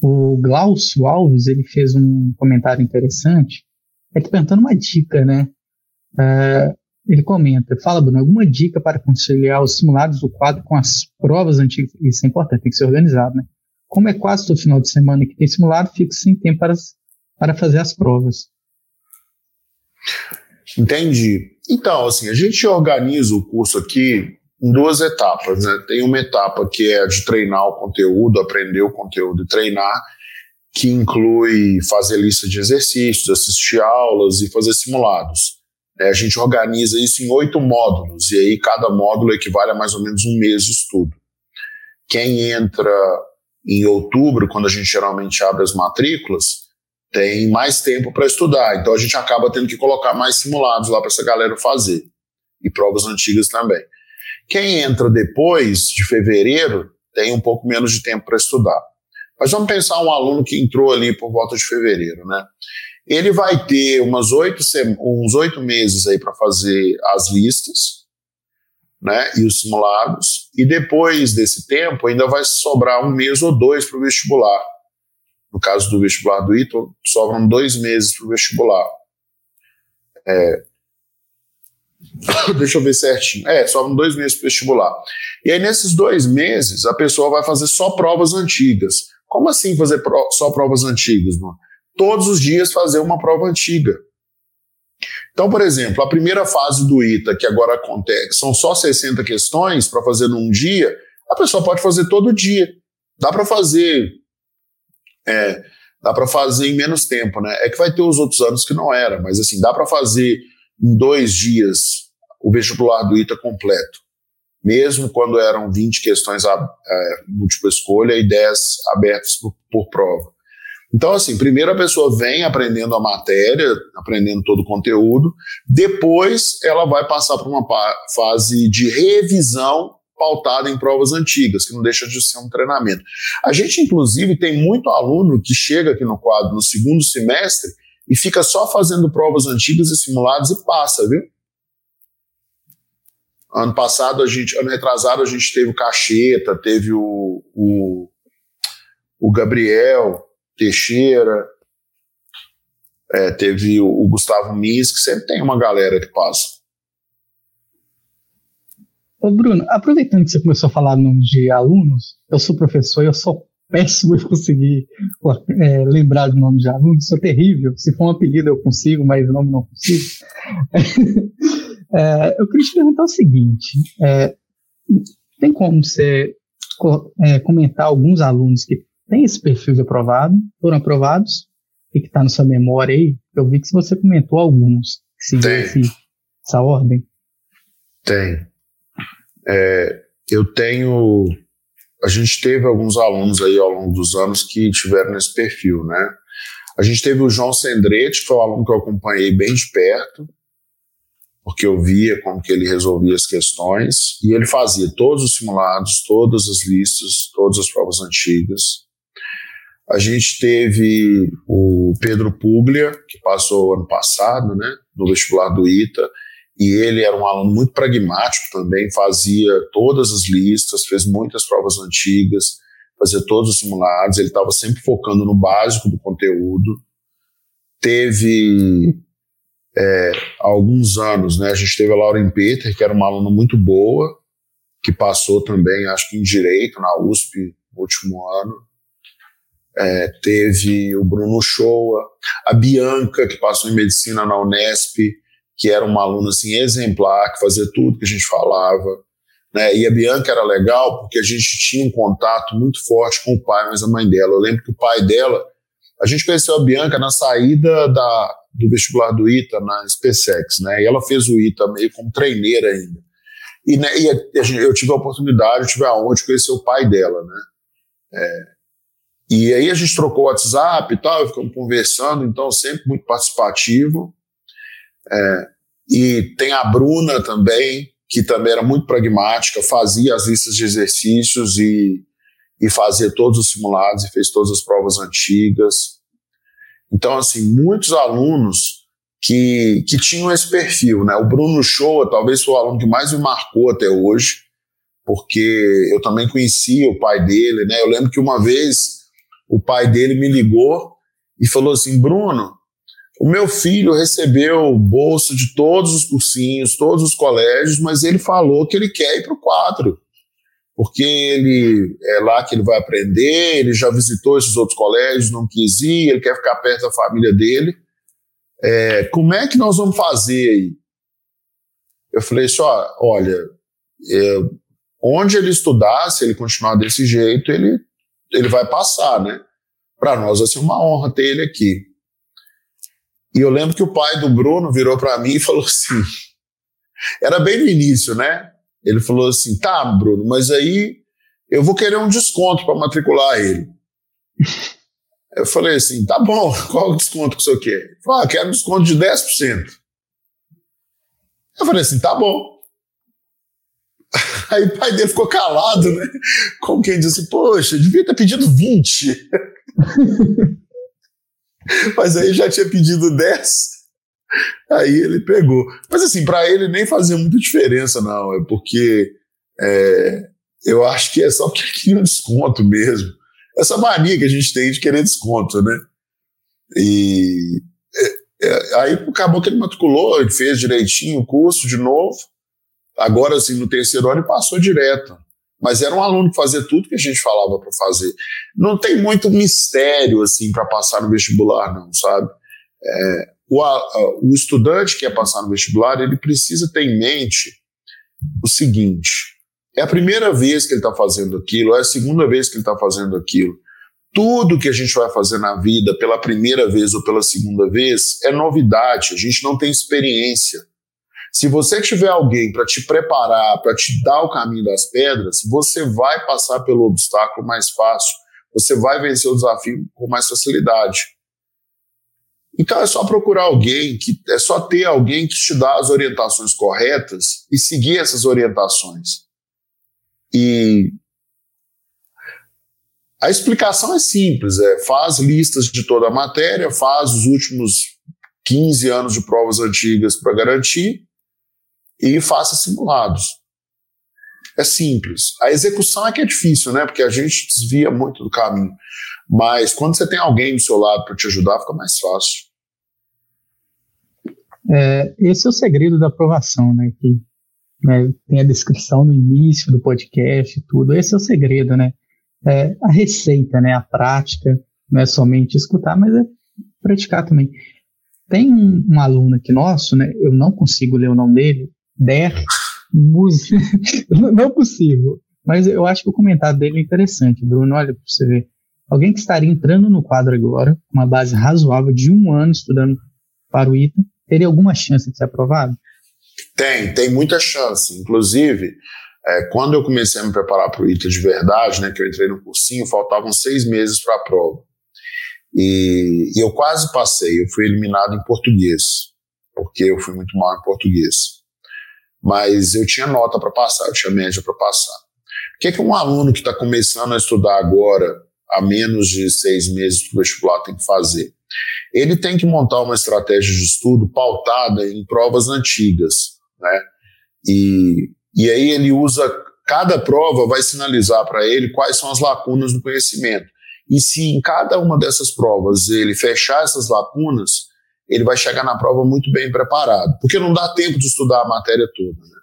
B: O Glaucio Alves, ele fez um comentário interessante, é que perguntando uma dica, né? Uh, ele comenta, fala, Bruno, alguma dica para conciliar os simulados do quadro com as provas antigas? Isso é importante, tem que ser organizado, né? Como é quase todo final de semana que tem simulado, fico sem tempo para, para fazer as provas.
A: Entendi. Então, assim, a gente organiza o curso aqui em duas etapas. Né? Tem uma etapa que é de treinar o conteúdo, aprender o conteúdo e treinar, que inclui fazer lista de exercícios, assistir aulas e fazer simulados. É, a gente organiza isso em oito módulos, e aí cada módulo equivale a mais ou menos um mês de estudo. Quem entra em outubro, quando a gente geralmente abre as matrículas, tem mais tempo para estudar. Então a gente acaba tendo que colocar mais simulados lá para essa galera fazer. E provas antigas também. Quem entra depois de fevereiro tem um pouco menos de tempo para estudar. Mas vamos pensar um aluno que entrou ali por volta de fevereiro, né? Ele vai ter umas oito, uns oito meses aí para fazer as listas, né? E os simulados. E depois desse tempo ainda vai sobrar um mês ou dois para o vestibular. No caso do vestibular do ITO, sobram dois meses para o vestibular. É, Deixa eu ver certinho. É, sobram dois meses para vestibular. E aí, nesses dois meses, a pessoa vai fazer só provas antigas. Como assim fazer pro só provas antigas, mano? Todos os dias fazer uma prova antiga. Então, por exemplo, a primeira fase do ITA, que agora acontece, são só 60 questões para fazer num dia, a pessoa pode fazer todo dia. Dá para fazer. É, dá para fazer em menos tempo, né? É que vai ter os outros anos que não era, mas assim, dá para fazer em dois dias o vestibular do ITA completo, mesmo quando eram 20 questões a, é, múltipla escolha e 10 abertas por, por prova. Então, assim, primeiro a pessoa vem aprendendo a matéria, aprendendo todo o conteúdo, depois ela vai passar por uma fase de revisão pautada em provas antigas, que não deixa de ser um treinamento. A gente, inclusive, tem muito aluno que chega aqui no quadro no segundo semestre e fica só fazendo provas antigas e simulados e passa, viu? Ano passado, a gente, ano retrasado, a gente teve o Cacheta, teve o, o, o Gabriel Teixeira, é, teve o, o Gustavo Mies, que sempre tem uma galera que passa.
B: Ô Bruno, aproveitando que você começou a falar nome de alunos, eu sou professor e eu sou péssimo em conseguir é, lembrar de nome de alunos, sou terrível. Se for um apelido eu consigo, mas o nome não consigo. é, eu queria te perguntar o seguinte: é, tem como você é, comentar alguns alunos que têm esse perfil de aprovado, foram aprovados, e que está na sua memória aí? Eu vi que você comentou alguns que seguiram essa ordem.
A: Tem. É, eu tenho a gente teve alguns alunos aí ao longo dos anos que tiveram nesse perfil, né? A gente teve o João Sendrete, que foi um aluno que eu acompanhei bem de perto, porque eu via como que ele resolvia as questões, e ele fazia todos os simulados, todas as listas, todas as provas antigas. A gente teve o Pedro Puglia, que passou ano passado, né, no vestibular do ITA, e ele era um aluno muito pragmático também, fazia todas as listas, fez muitas provas antigas, fazia todos os simulados, ele estava sempre focando no básico do conteúdo. Teve é, alguns anos, né, a gente teve a Lauren Peter, que era uma aluna muito boa, que passou também, acho que em Direito, na USP, no último ano. É, teve o Bruno Shoa, a Bianca, que passou em Medicina na Unesp, que era uma aluna assim exemplar, que fazia tudo que a gente falava. Né? E a Bianca era legal porque a gente tinha um contato muito forte com o pai, mas a mãe dela. Eu lembro que o pai dela, a gente conheceu a Bianca na saída da, do vestibular do ITA na SpaceX, né? E ela fez o ITA meio como treineira ainda. E, né, e eu tive a oportunidade, eu tive a honra de conhecer o pai dela, né? É, e aí a gente trocou o WhatsApp e tal, ficamos conversando, então sempre muito participativo. É, e tem a Bruna também, que também era muito pragmática, fazia as listas de exercícios e, e fazia todos os simulados e fez todas as provas antigas. Então, assim, muitos alunos que, que tinham esse perfil, né? O Bruno Shoa talvez foi o aluno que mais me marcou até hoje, porque eu também conhecia o pai dele, né? Eu lembro que uma vez o pai dele me ligou e falou assim: Bruno, o meu filho recebeu bolsa de todos os cursinhos, todos os colégios, mas ele falou que ele quer ir para o quadro, porque ele é lá que ele vai aprender, ele já visitou esses outros colégios, não quis ir, ele quer ficar perto da família dele. É, como é que nós vamos fazer aí? Eu falei só, assim, olha, é, onde ele estudar, se ele continuar desse jeito, ele, ele vai passar, né? Para nós vai ser uma honra ter ele aqui. E eu lembro que o pai do Bruno virou para mim e falou assim: era bem no início, né? Ele falou assim: tá, Bruno, mas aí eu vou querer um desconto para matricular ele. Eu falei assim: tá bom, qual o desconto que o senhor quer? Ele falou: ah, quero um desconto de 10%. Eu falei assim: tá bom. Aí o pai dele ficou calado, né? Como quem disse: poxa, devia ter pedido 20. Mas aí já tinha pedido 10. Aí ele pegou. Mas assim, para ele nem fazia muita diferença, não. É porque é, eu acho que é só porque ele queria um desconto mesmo. Essa mania que a gente tem de querer desconto, né? E é, é, aí acabou que ele matriculou, ele fez direitinho o curso de novo. Agora, assim, no terceiro ano, ele passou direto mas era um aluno que fazia tudo que a gente falava para fazer. Não tem muito mistério assim para passar no vestibular, não, sabe? É, o, o estudante que quer passar no vestibular, ele precisa ter em mente o seguinte: é a primeira vez que ele está fazendo aquilo, é a segunda vez que ele está fazendo aquilo. Tudo que a gente vai fazer na vida pela primeira vez ou pela segunda vez é novidade, a gente não tem experiência. Se você tiver alguém para te preparar, para te dar o caminho das pedras, você vai passar pelo obstáculo mais fácil, você vai vencer o desafio com mais facilidade. Então é só procurar alguém que é só ter alguém que te dá as orientações corretas e seguir essas orientações. E a explicação é simples, é faz listas de toda a matéria, faz os últimos 15 anos de provas antigas para garantir e faça simulados. É simples. A execução é que é difícil, né? Porque a gente desvia muito do caminho. Mas quando você tem alguém do seu lado para te ajudar, fica mais fácil.
B: É, esse é o segredo da aprovação, né? Que né, tem a descrição no início do podcast tudo. Esse é o segredo, né? É a receita, né? A prática. Não é somente escutar, mas é praticar também. Tem um, um aluno aqui nosso, né? Eu não consigo ler o nome dele, Der Música. não possível. Mas eu acho que o comentário dele é interessante, Bruno. Olha, para você ver. Alguém que estaria entrando no quadro agora, uma base razoável de um ano estudando para o ITA, teria alguma chance de ser aprovado?
A: Tem, tem muita chance. Inclusive, é, quando eu comecei a me preparar para o ITA de verdade, né, que eu entrei no cursinho, faltavam seis meses para a prova. E, e, eu quase passei, eu fui eliminado em português, porque eu fui muito mal em português mas eu tinha nota para passar, eu tinha média para passar. O que, é que um aluno que está começando a estudar agora, há menos de seis meses para o vestibular, tem que fazer? Ele tem que montar uma estratégia de estudo pautada em provas antigas, né? E, e aí ele usa, cada prova vai sinalizar para ele quais são as lacunas do conhecimento. E se em cada uma dessas provas ele fechar essas lacunas, ele vai chegar na prova muito bem preparado, porque não dá tempo de estudar a matéria toda. Né?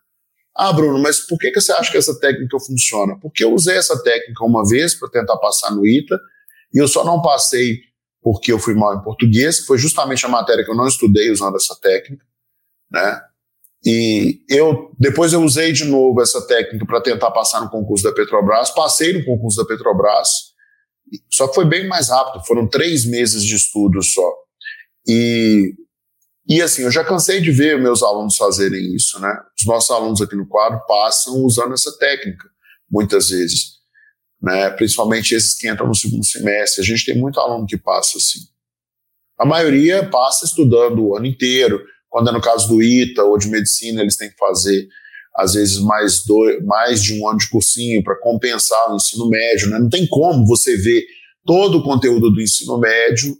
A: Ah, Bruno, mas por que, que você acha que essa técnica funciona? Porque eu usei essa técnica uma vez para tentar passar no ITA, e eu só não passei porque eu fui mal em português, que foi justamente a matéria que eu não estudei usando essa técnica, né? E eu depois eu usei de novo essa técnica para tentar passar no concurso da Petrobras, passei no concurso da Petrobras, só que foi bem mais rápido, foram três meses de estudo só. E E assim, eu já cansei de ver meus alunos fazerem isso, né? Os nossos alunos aqui no quadro passam usando essa técnica, muitas vezes, né? Principalmente esses que entram no segundo semestre. A gente tem muito aluno que passa assim. A maioria passa estudando o ano inteiro. Quando é no caso do ITA ou de medicina, eles têm que fazer às vezes mais, dois, mais de um ano de cursinho para compensar o ensino médio. Né? Não tem como você ver todo o conteúdo do ensino médio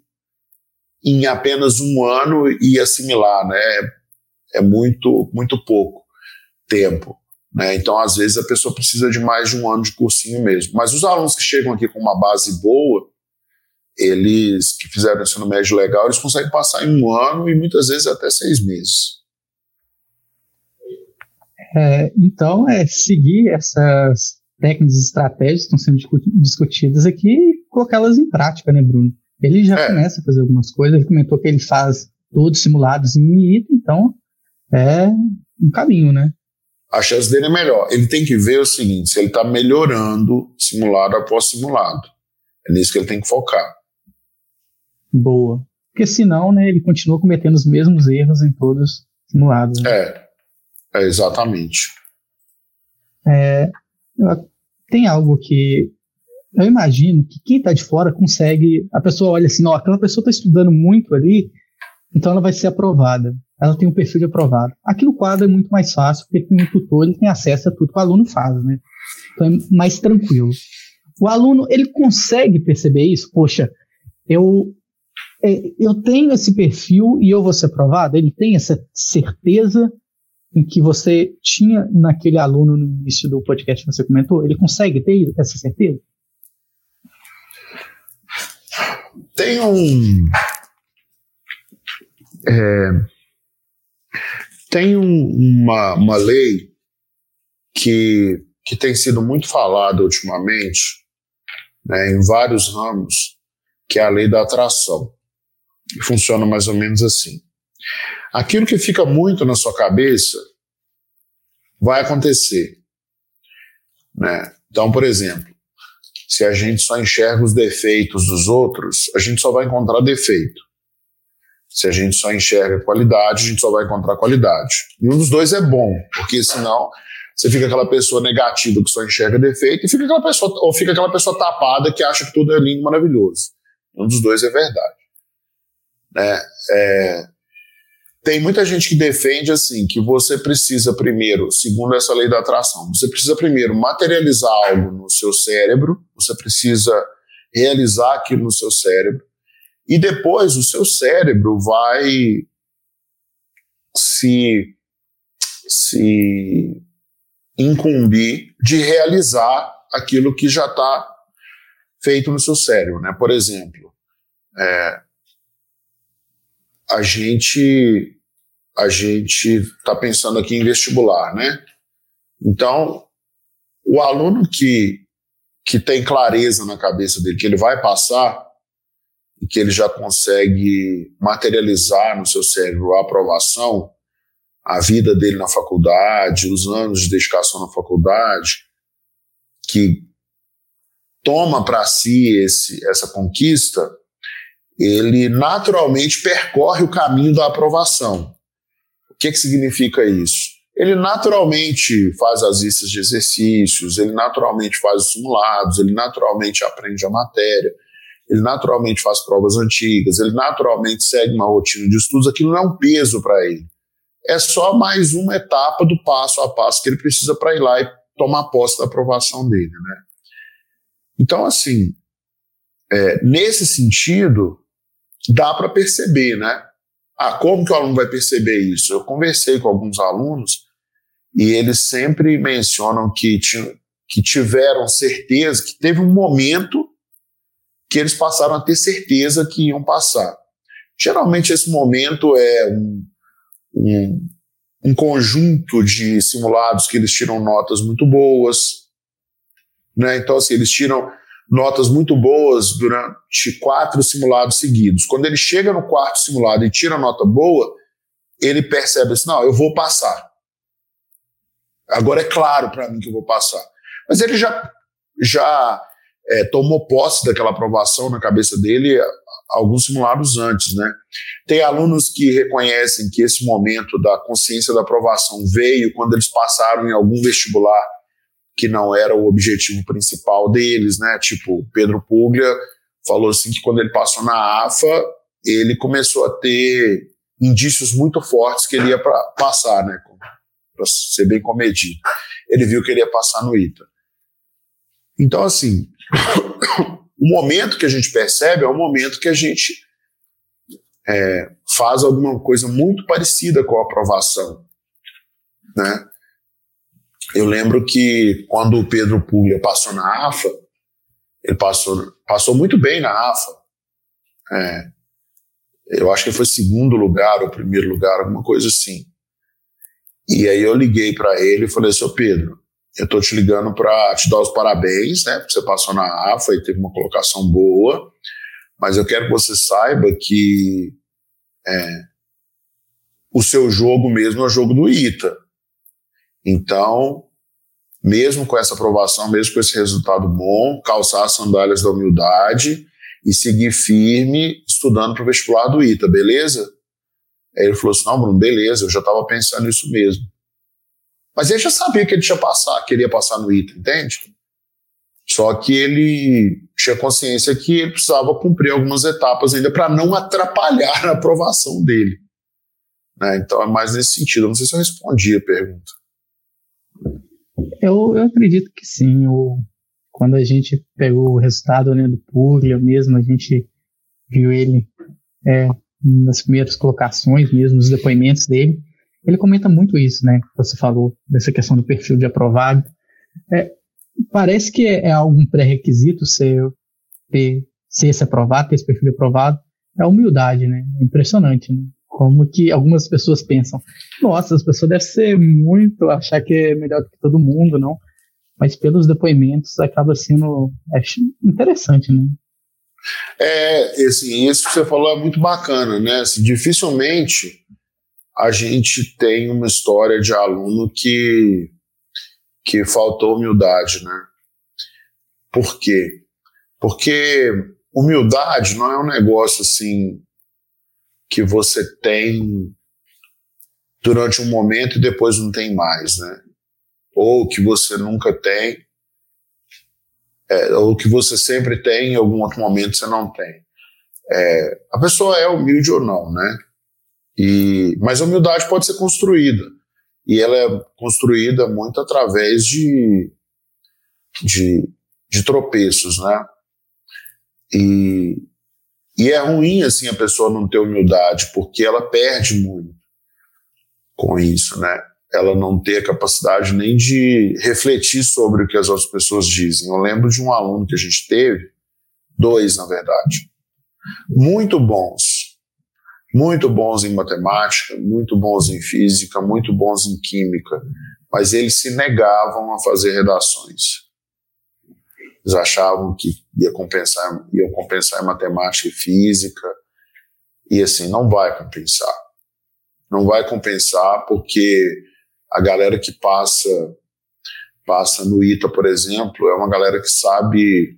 A: em apenas um ano e assimilar, né? É muito, muito pouco tempo. Né? Então, às vezes, a pessoa precisa de mais de um ano de cursinho mesmo. Mas os alunos que chegam aqui com uma base boa, eles que fizeram ensino médio legal, eles conseguem passar em um ano e muitas vezes até seis meses.
B: É, então, é seguir essas técnicas e estratégias que estão sendo discutidas aqui e colocá-las em prática, né, Bruno? Ele já é. começa a fazer algumas coisas, ele comentou que ele faz todos simulados em ITA, então é um caminho, né?
A: A chance dele é melhor. Ele tem que ver o seguinte: se ele está melhorando simulado após simulado. É nisso que ele tem que focar.
B: Boa. Porque senão, né, ele continua cometendo os mesmos erros em todos os simulados.
A: Né? É, é, exatamente.
B: É, tem algo que eu imagino que quem está de fora consegue. A pessoa olha assim, ó, aquela pessoa está estudando muito ali, então ela vai ser aprovada. Ela tem um perfil de aprovado. Aqui no quadro é muito mais fácil, porque tem um tutor, ele tem acesso a tudo que o aluno faz, né? Então é mais tranquilo. O aluno, ele consegue perceber isso? Poxa, eu, é, eu tenho esse perfil e eu vou ser aprovado? Ele tem essa certeza em que você tinha naquele aluno no início do podcast que você comentou? Ele consegue ter essa certeza?
A: Tem um. É, tem um, uma, uma lei que, que tem sido muito falada ultimamente, né, em vários ramos, que é a lei da atração. Funciona mais ou menos assim. Aquilo que fica muito na sua cabeça vai acontecer. Né? Então, por exemplo, se a gente só enxerga os defeitos dos outros, a gente só vai encontrar defeito. Se a gente só enxerga qualidade, a gente só vai encontrar qualidade. E um dos dois é bom, porque senão você fica aquela pessoa negativa que só enxerga defeito e fica aquela pessoa, ou fica aquela pessoa tapada que acha que tudo é lindo e maravilhoso. Um dos dois é verdade. Né? É, tem muita gente que defende assim que você precisa primeiro, segundo essa lei da atração, você precisa primeiro materializar algo no seu cérebro, você precisa realizar aquilo no seu cérebro e depois o seu cérebro vai se se incumbir de realizar aquilo que já está feito no seu cérebro, né? Por exemplo, é, a gente a gente está pensando aqui em vestibular, né? Então, o aluno que, que tem clareza na cabeça dele que ele vai passar e que ele já consegue materializar no seu cérebro a aprovação, a vida dele na faculdade, os anos de dedicação na faculdade, que toma para si esse, essa conquista, ele naturalmente percorre o caminho da aprovação. O que, que significa isso? Ele naturalmente faz as listas de exercícios, ele naturalmente faz os simulados, ele naturalmente aprende a matéria, ele naturalmente faz provas antigas, ele naturalmente segue uma rotina de estudos, aquilo não é um peso para ele. É só mais uma etapa do passo a passo que ele precisa para ir lá e tomar posse da aprovação dele. Né? Então, assim, é, nesse sentido, dá para perceber, né? Ah, como que o aluno vai perceber isso? Eu conversei com alguns alunos e eles sempre mencionam que, que tiveram certeza, que teve um momento que eles passaram a ter certeza que iam passar. Geralmente esse momento é um, um, um conjunto de simulados que eles tiram notas muito boas, né? Então, assim, eles tiram notas muito boas durante quatro simulados seguidos. Quando ele chega no quarto simulado e tira nota boa, ele percebe assim: não, eu vou passar. Agora é claro para mim que eu vou passar. Mas ele já, já é, tomou posse daquela aprovação na cabeça dele alguns simulados antes, né? Tem alunos que reconhecem que esse momento da consciência da aprovação veio quando eles passaram em algum vestibular que não era o objetivo principal deles, né? Tipo, Pedro Puglia falou assim que quando ele passou na AFA, ele começou a ter indícios muito fortes que ele ia para passar, né? Para ser bem comedido. Ele viu que ele ia passar no ITA. Então, assim, o momento que a gente percebe é o momento que a gente é, faz alguma coisa muito parecida com a aprovação. Né? Eu lembro que quando o Pedro Puglia passou na AFA, ele passou, passou muito bem na AFA. É, eu acho que foi segundo lugar ou primeiro lugar, alguma coisa assim. E aí eu liguei para ele e falei, seu Pedro, eu estou te ligando para te dar os parabéns, né? Porque você passou na AFA e teve uma colocação boa, mas eu quero que você saiba que é, o seu jogo mesmo é o jogo do ITA. Então, mesmo com essa aprovação, mesmo com esse resultado bom, calçar as sandálias da humildade e seguir firme estudando para o vestibular do ITA, beleza? Aí ele falou assim: não, Bruno, beleza, eu já estava pensando nisso mesmo. Mas ele já sabia que ele tinha passar, que ele ia passar no ITA, entende? Só que ele tinha consciência que ele precisava cumprir algumas etapas ainda para não atrapalhar a aprovação dele. Né? Então é mais nesse sentido. Não sei se eu respondi a pergunta.
B: Eu, eu acredito que sim. Quando a gente pegou o resultado né, do Puglia mesmo, a gente viu ele é, nas primeiras colocações mesmo, nos depoimentos dele ele comenta muito isso, né? Você falou dessa questão do perfil de aprovado. É, parece que é, é algum pré-requisito ser, ter, ser esse aprovado, ter esse perfil aprovado. É a humildade, né? É impressionante, né? Como que algumas pessoas pensam, nossa, as pessoas devem ser muito, achar que é melhor que todo mundo, não? Mas pelos depoimentos acaba sendo é interessante, né?
A: É, assim, isso que você falou é muito bacana, né? Assim, dificilmente a gente tem uma história de aluno que, que faltou humildade, né? Por quê? Porque humildade não é um negócio assim que você tem durante um momento e depois não tem mais, né? Ou que você nunca tem, é, ou que você sempre tem em algum outro momento você não tem. É, a pessoa é humilde ou não, né? E, mas a humildade pode ser construída. E ela é construída muito através de, de, de tropeços, né? E, e é ruim, assim, a pessoa não ter humildade, porque ela perde muito com isso, né? Ela não ter a capacidade nem de refletir sobre o que as outras pessoas dizem. Eu lembro de um aluno que a gente teve, dois, na verdade, muito bons, muito bons em matemática, muito bons em física, muito bons em química, mas eles se negavam a fazer redações. Eles achavam que ia compensar, iam compensar em matemática e física, e assim, não vai compensar. Não vai compensar porque a galera que passa passa no ITA, por exemplo, é uma galera que sabe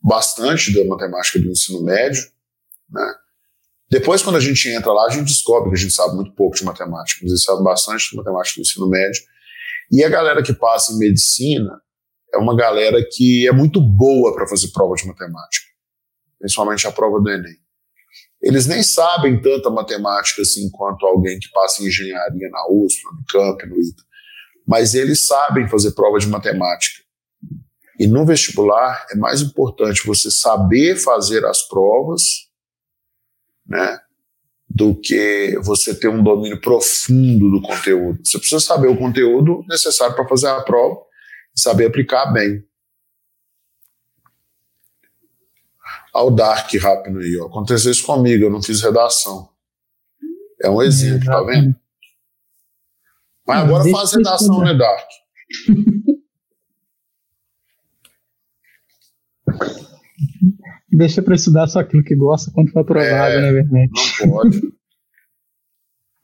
A: bastante da matemática do ensino médio, né? Depois, quando a gente entra lá, a gente descobre que a gente sabe muito pouco de matemática, mas a gente sabe bastante de matemática do ensino médio. E a galera que passa em medicina é uma galera que é muito boa para fazer prova de matemática, principalmente a prova do Enem. Eles nem sabem tanta matemática assim quanto alguém que passa em engenharia na USP, no Unicamp, no ITA. Mas eles sabem fazer prova de matemática. E no vestibular é mais importante você saber fazer as provas né? Do que você ter um domínio profundo do conteúdo. Você precisa saber o conteúdo necessário para fazer a prova e saber aplicar bem. Ao Dark rápido aí, ó. Aconteceu isso comigo, eu não fiz redação. É um exemplo, tá vendo? Mas agora faz redação, né, Dark?
B: deixa para estudar só aquilo que gosta quando for aprovado, é, na verdade.
A: Não pode.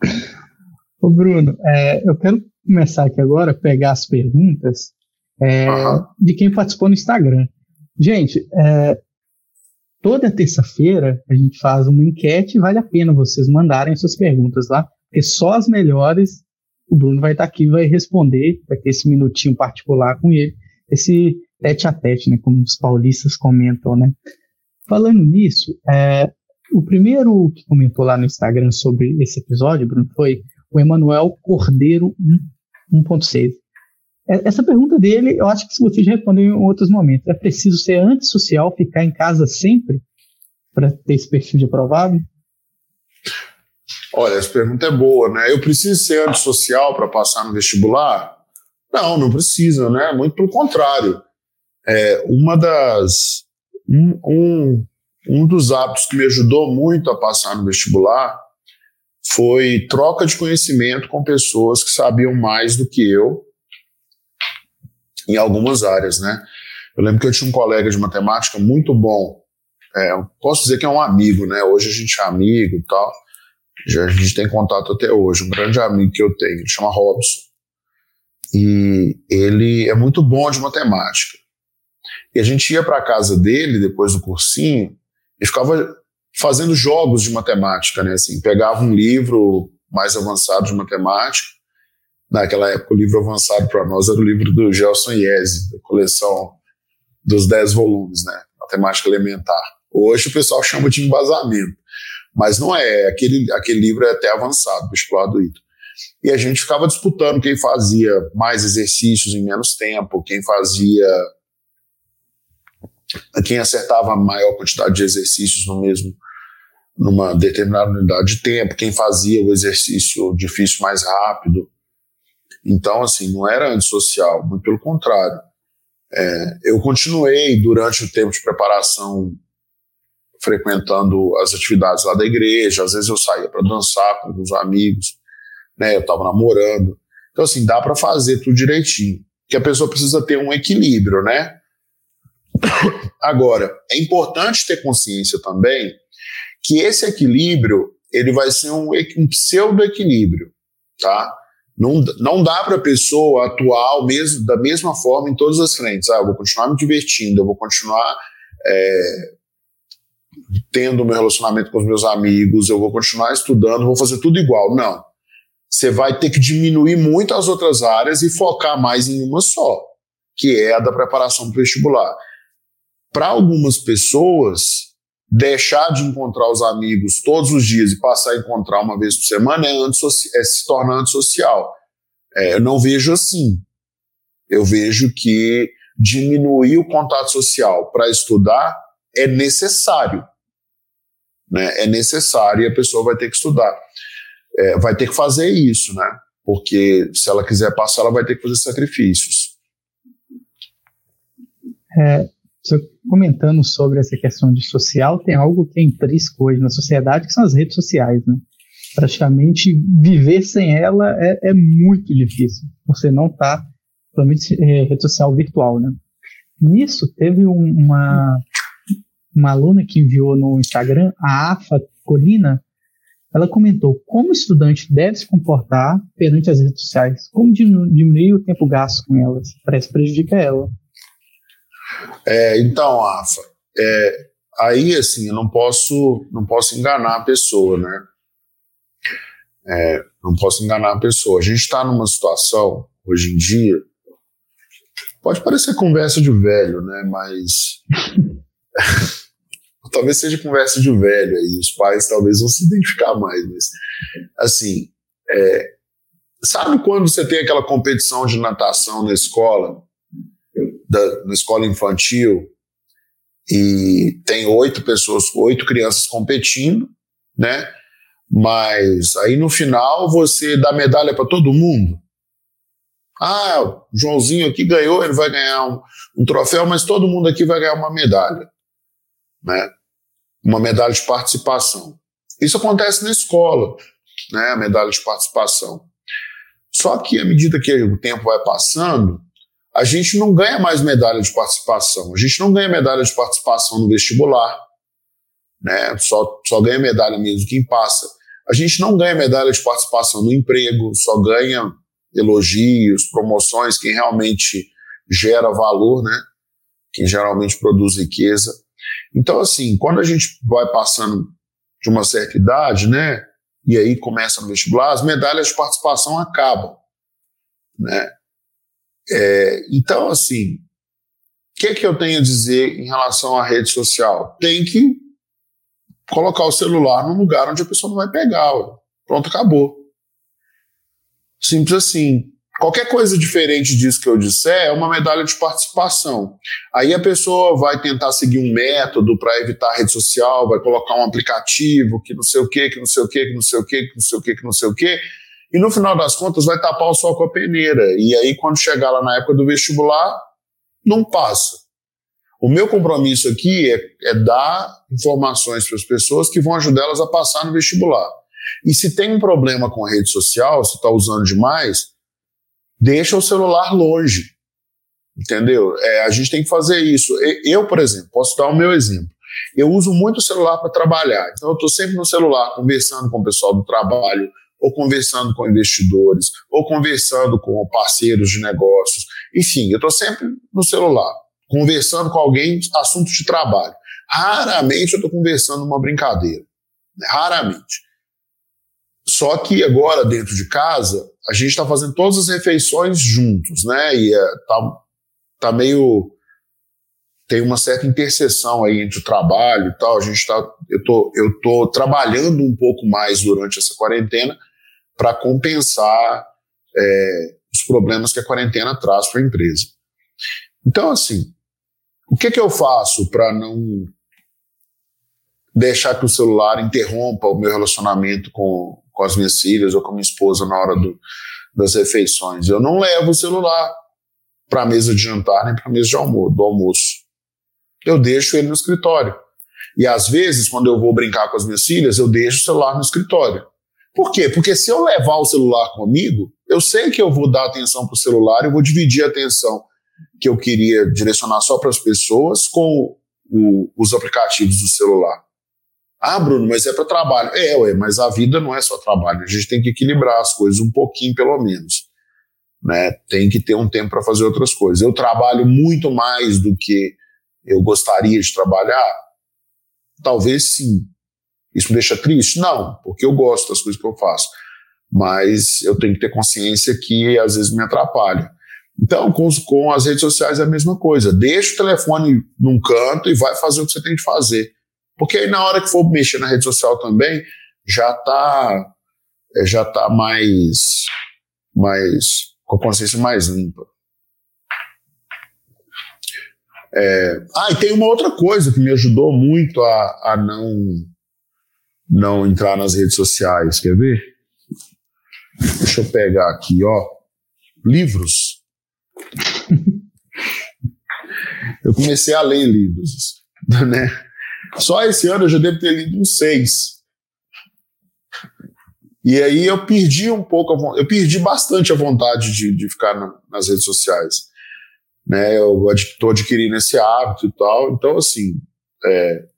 B: Ô Bruno, é, eu quero começar aqui agora, pegar as perguntas é, uhum. de quem participou no Instagram. Gente, é, toda terça-feira a gente faz uma enquete e vale a pena vocês mandarem suas perguntas lá, porque só as melhores o Bruno vai estar aqui vai responder, vai ter esse minutinho particular com ele, esse tete a tete, né, como os paulistas comentam, né. Falando nisso, é, o primeiro que comentou lá no Instagram sobre esse episódio, Bruno, foi o Emanuel Cordeiro 1.6. É, essa pergunta dele, eu acho que você já respondeu em outros momentos, é preciso ser antissocial, ficar em casa sempre para ter esse perfil de aprovável?
A: Olha, essa pergunta é boa, né? Eu preciso ser antissocial para passar no vestibular? Não, não precisa, né? Muito pelo contrário. É, uma das. Um, um, um dos hábitos que me ajudou muito a passar no vestibular foi troca de conhecimento com pessoas que sabiam mais do que eu em algumas áreas, né? Eu lembro que eu tinha um colega de matemática muito bom. É, posso dizer que é um amigo, né? Hoje a gente é amigo e tal. Já a gente tem contato até hoje. Um grande amigo que eu tenho, ele chama Robson. E ele é muito bom de matemática. E a gente ia para a casa dele depois do cursinho e ficava fazendo jogos de matemática, né? Assim, pegava um livro mais avançado de matemática. Naquela época, o livro avançado para nós era o livro do Gelson Iese, da coleção dos 10 volumes, né? Matemática Elementar. Hoje o pessoal chama de embasamento. Mas não é, aquele, aquele livro é até avançado, vestibular do ITA. E a gente ficava disputando quem fazia mais exercícios em menos tempo, quem fazia. Quem acertava a maior quantidade de exercícios no mesmo numa determinada unidade de tempo, quem fazia o exercício difícil mais rápido. Então, assim, não era antissocial, muito pelo contrário. É, eu continuei durante o tempo de preparação frequentando as atividades lá da igreja, às vezes eu saía para dançar com alguns amigos, né? Eu estava namorando. Então, assim, dá para fazer tudo direitinho. Que a pessoa precisa ter um equilíbrio, né? Agora, é importante ter consciência também que esse equilíbrio ele vai ser um, um pseudo-equilíbrio, tá? Não, não dá para a pessoa atuar mesmo, da mesma forma em todas as frentes. Ah, eu vou continuar me divertindo, eu vou continuar é, tendo meu relacionamento com os meus amigos, eu vou continuar estudando, vou fazer tudo igual. Não. Você vai ter que diminuir muito as outras áreas e focar mais em uma só, que é a da preparação para vestibular. Para algumas pessoas, deixar de encontrar os amigos todos os dias e passar a encontrar uma vez por semana é, é se tornar antissocial. É, eu não vejo assim. Eu vejo que diminuir o contato social para estudar é necessário. Né? É necessário e a pessoa vai ter que estudar. É, vai ter que fazer isso, né? Porque se ela quiser passar, ela vai ter que fazer sacrifícios.
B: É, comentando sobre essa questão de social, tem algo que é intrínseco hoje na sociedade, que são as redes sociais, né? Praticamente viver sem ela é, é muito difícil. Você não está, principalmente é, rede social virtual, né? Nisso, teve um, uma, uma aluna que enviou no Instagram, a Afa Colina, ela comentou como o estudante deve se comportar perante as redes sociais, como diminuir o tempo gasto com elas, parece prejudica ela.
A: É, então, Afa, é, aí assim, eu não posso, não posso enganar a pessoa, né? É, não posso enganar a pessoa. A gente está numa situação, hoje em dia, pode parecer conversa de velho, né? Mas talvez seja conversa de velho aí, os pais talvez vão se identificar mais, mas assim, é, sabe quando você tem aquela competição de natação na escola, da, na escola infantil, e tem oito pessoas, oito crianças competindo, né? Mas aí no final você dá medalha para todo mundo. Ah, o Joãozinho aqui ganhou, ele vai ganhar um, um troféu, mas todo mundo aqui vai ganhar uma medalha. Né? uma medalha de participação. Isso acontece na escola, né, a medalha de participação. Só que à medida que o tempo vai passando, a gente não ganha mais medalha de participação. A gente não ganha medalha de participação no vestibular, né? Só, só ganha medalha mesmo quem passa. A gente não ganha medalha de participação no emprego, só ganha elogios, promoções, quem realmente gera valor, né? Quem geralmente produz riqueza. Então, assim, quando a gente vai passando de uma certa idade, né, e aí começa no vestibular, as medalhas de participação acabam, né? É, então, assim, o que, que eu tenho a dizer em relação à rede social? Tem que colocar o celular num lugar onde a pessoa não vai pegar. Pronto, acabou. Simples assim. Qualquer coisa diferente disso que eu disser é uma medalha de participação. Aí a pessoa vai tentar seguir um método para evitar a rede social, vai colocar um aplicativo que não sei o que, que não sei o que, que não sei o que, que não sei o que, que não sei o que, e no final das contas vai tapar o sol com a peneira. E aí, quando chegar lá na época do vestibular, não passa. O meu compromisso aqui é, é dar informações para as pessoas que vão ajudar elas a passar no vestibular. E se tem um problema com a rede social, se está usando demais, deixa o celular longe. Entendeu? É, a gente tem que fazer isso. Eu, por exemplo, posso dar o meu exemplo. Eu uso muito o celular para trabalhar. Então, eu estou sempre no celular conversando com o pessoal do trabalho, ou conversando com investidores, ou conversando com parceiros de negócios. Enfim, eu estou sempre no celular, conversando com alguém, assuntos de trabalho. Raramente eu estou conversando uma brincadeira. Né? Raramente. Só que agora, dentro de casa, a gente está fazendo todas as refeições juntos, né? E é, tá, tá meio. Tem uma certa interseção aí entre o trabalho e tal. A gente tá. Eu tô, eu tô trabalhando um pouco mais durante essa quarentena para compensar é, os problemas que a quarentena traz para a empresa. Então, assim, o que, que eu faço para não deixar que o celular interrompa o meu relacionamento com, com as minhas filhas ou com a minha esposa na hora do, das refeições. Eu não levo o celular para a mesa de jantar nem para a mesa de almoço, do almoço. Eu deixo ele no escritório. E às vezes, quando eu vou brincar com as minhas filhas, eu deixo o celular no escritório. Por quê? Porque se eu levar o celular comigo, eu sei que eu vou dar atenção para o celular, eu vou dividir a atenção que eu queria direcionar só para as pessoas com o, os aplicativos do celular. Ah, Bruno, mas é para trabalho. É, ué, mas a vida não é só trabalho. A gente tem que equilibrar as coisas um pouquinho, pelo menos. Né? Tem que ter um tempo para fazer outras coisas. Eu trabalho muito mais do que eu gostaria de trabalhar? Talvez sim. Isso me deixa triste? Não, porque eu gosto das coisas que eu faço. Mas eu tenho que ter consciência que às vezes me atrapalha. Então, com, com as redes sociais é a mesma coisa. Deixa o telefone num canto e vai fazer o que você tem que fazer. Porque aí na hora que for mexer na rede social também, já está é, já tá mais, mais com a consciência mais limpa. É, ah, e tem uma outra coisa que me ajudou muito a, a não, não entrar nas redes sociais, quer ver? Deixa eu pegar aqui, ó. Livros. eu comecei a ler livros, né? Só esse ano eu já devo ter lido uns seis. E aí eu perdi um pouco, eu perdi bastante a vontade de, de ficar na, nas redes sociais. Né, eu estou adquirindo esse hábito e tal. Então, assim, é,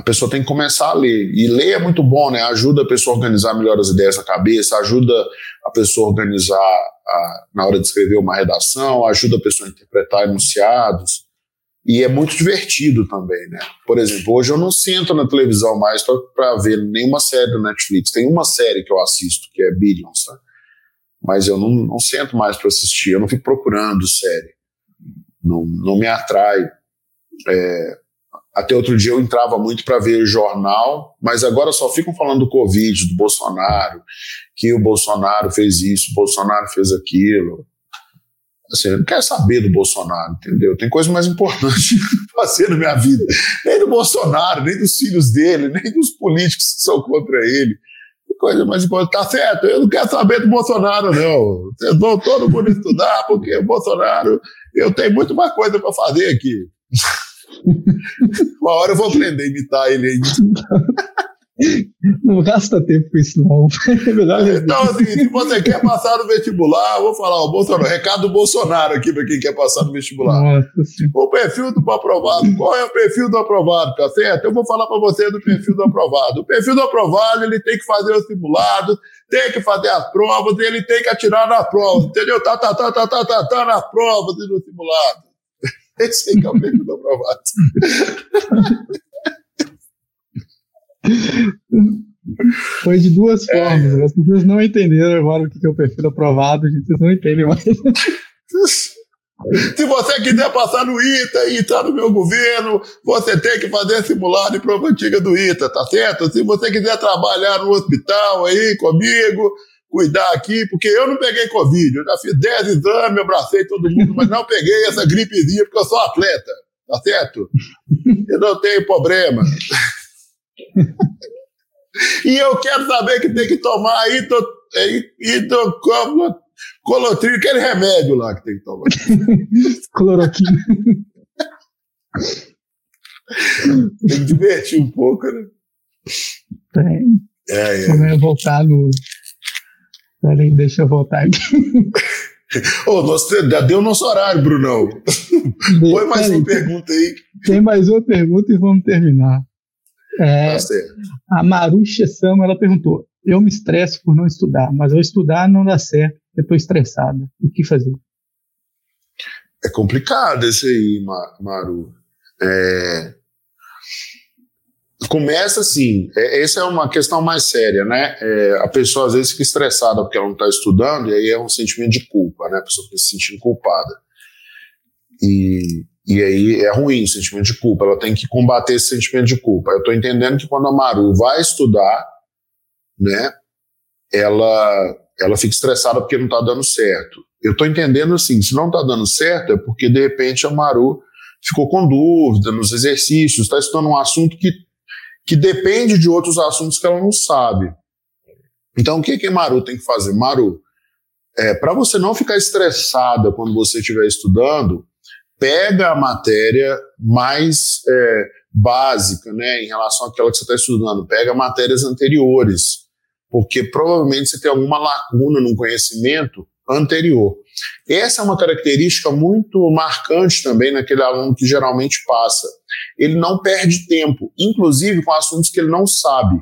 A: a pessoa tem que começar a ler. E ler é muito bom, né? Ajuda a pessoa a organizar melhor as ideias na cabeça, ajuda a pessoa a organizar a, na hora de escrever uma redação, ajuda a pessoa a interpretar enunciados. E é muito divertido também, né? Por exemplo, hoje eu não sento na televisão mais para ver nenhuma série do Netflix. Tem uma série que eu assisto, que é Billions, tá? Mas eu não, não sento mais para assistir, eu não fico procurando série. Não, não me atrai. É, até outro dia eu entrava muito para ver jornal, mas agora só ficam falando do Covid, do Bolsonaro, que o Bolsonaro fez isso, o Bolsonaro fez aquilo. Assim, não quero saber do Bolsonaro, entendeu? Tem coisa mais importante fazer na minha vida. Nem do Bolsonaro, nem dos filhos dele, nem dos políticos que são contra ele. Que coisa mais importante. Tá certo, eu não quero saber do Bolsonaro, não. Vocês vão todo mundo estudar, porque o Bolsonaro, eu tenho muito mais coisa para fazer aqui. Uma hora eu vou aprender a imitar ele ainda.
B: Não gasta tempo com isso, não.
A: É então, assim, se você quer passar no vestibular, vou falar, o Bolsonaro, recado do Bolsonaro aqui para quem quer passar no vestibular. Nossa, o perfil do aprovado. Qual é o perfil do aprovado, tá certo? Eu vou falar para você do perfil do aprovado. O perfil do aprovado, ele tem que fazer o simulado, tem que fazer as provas, e ele tem que atirar na prova, entendeu? Tá, tá, tá, tá, tá, tá, tá, nas provas e no simulado. Esse aí que é o perfil do aprovado.
B: Foi de duas é. formas. As pessoas não entenderam agora o que é o perfil aprovado, gente. Vocês não entendem mais.
A: Se você quiser passar no ITA e entrar no meu governo, você tem que fazer simulado de prova antiga do ITA, tá certo? Se você quiser trabalhar no hospital aí comigo, cuidar aqui, porque eu não peguei Covid, eu já fiz 10 exames, abracei todo mundo, mas não peguei essa gripezinha porque eu sou atleta, tá certo? Eu não tenho problema. e eu quero saber que tem que tomar colotril, aquele remédio lá que tem que tomar.
B: Cloroquina.
A: tem que divertir um pouco, né?
B: Tem. É, é. Vamos voltar no. Peraí, deixa eu voltar aqui.
A: Ô, oh, nossa, já deu nosso horário, Brunão. Põe mais uma pergunta aí.
B: Tem mais uma pergunta e vamos terminar. É, tá a Marusha Sama, ela perguntou: Eu me estresso por não estudar, mas ao estudar não dá certo, eu estou estressada. O que fazer?
A: É complicado esse aí, Maru. É... Começa assim, é, essa é uma questão mais séria, né? É, a pessoa às vezes fica estressada porque ela não está estudando, e aí é um sentimento de culpa, né? A pessoa fica se sentindo culpada. E e aí é ruim o sentimento de culpa, ela tem que combater esse sentimento de culpa. Eu estou entendendo que quando a Maru vai estudar, né, ela, ela fica estressada porque não está dando certo. Eu estou entendendo assim, se não está dando certo é porque de repente a Maru ficou com dúvida nos exercícios, está estudando um assunto que, que depende de outros assuntos que ela não sabe. Então o que, que Maru tem que fazer? Maru, é, para você não ficar estressada quando você estiver estudando, pega a matéria mais é, básica, né, em relação àquela que você está estudando, pega matérias anteriores, porque provavelmente você tem alguma lacuna no conhecimento anterior. Essa é uma característica muito marcante também naquele aluno que geralmente passa. Ele não perde tempo, inclusive com assuntos que ele não sabe,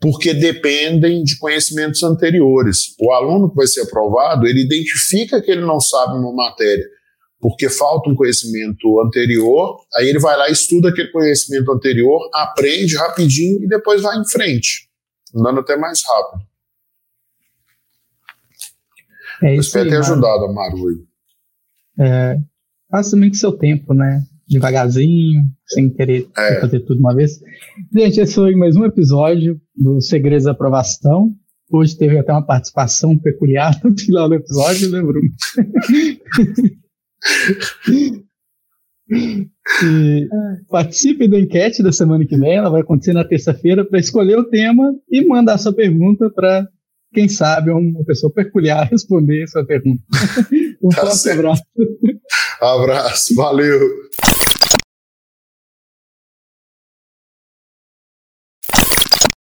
A: porque dependem de conhecimentos anteriores. O aluno que vai ser aprovado, ele identifica que ele não sabe uma matéria, porque falta um conhecimento anterior, aí ele vai lá, estuda aquele conhecimento anterior, aprende rapidinho e depois vai em frente, andando até mais rápido.
B: É espero
A: ter ajudado a Maru aí.
B: É, faz também com seu tempo, né? Devagarzinho, sem querer é. fazer tudo uma vez. Gente, esse foi mais um episódio do Segredos da Aprovação. Hoje teve até uma participação peculiar no final do episódio, né, Bruno? E participe da enquete da semana que vem, ela vai acontecer na terça-feira, para escolher o tema e mandar sua pergunta para, quem sabe, uma pessoa peculiar responder sua pergunta. Um tá forte abraço.
A: Abraço, valeu.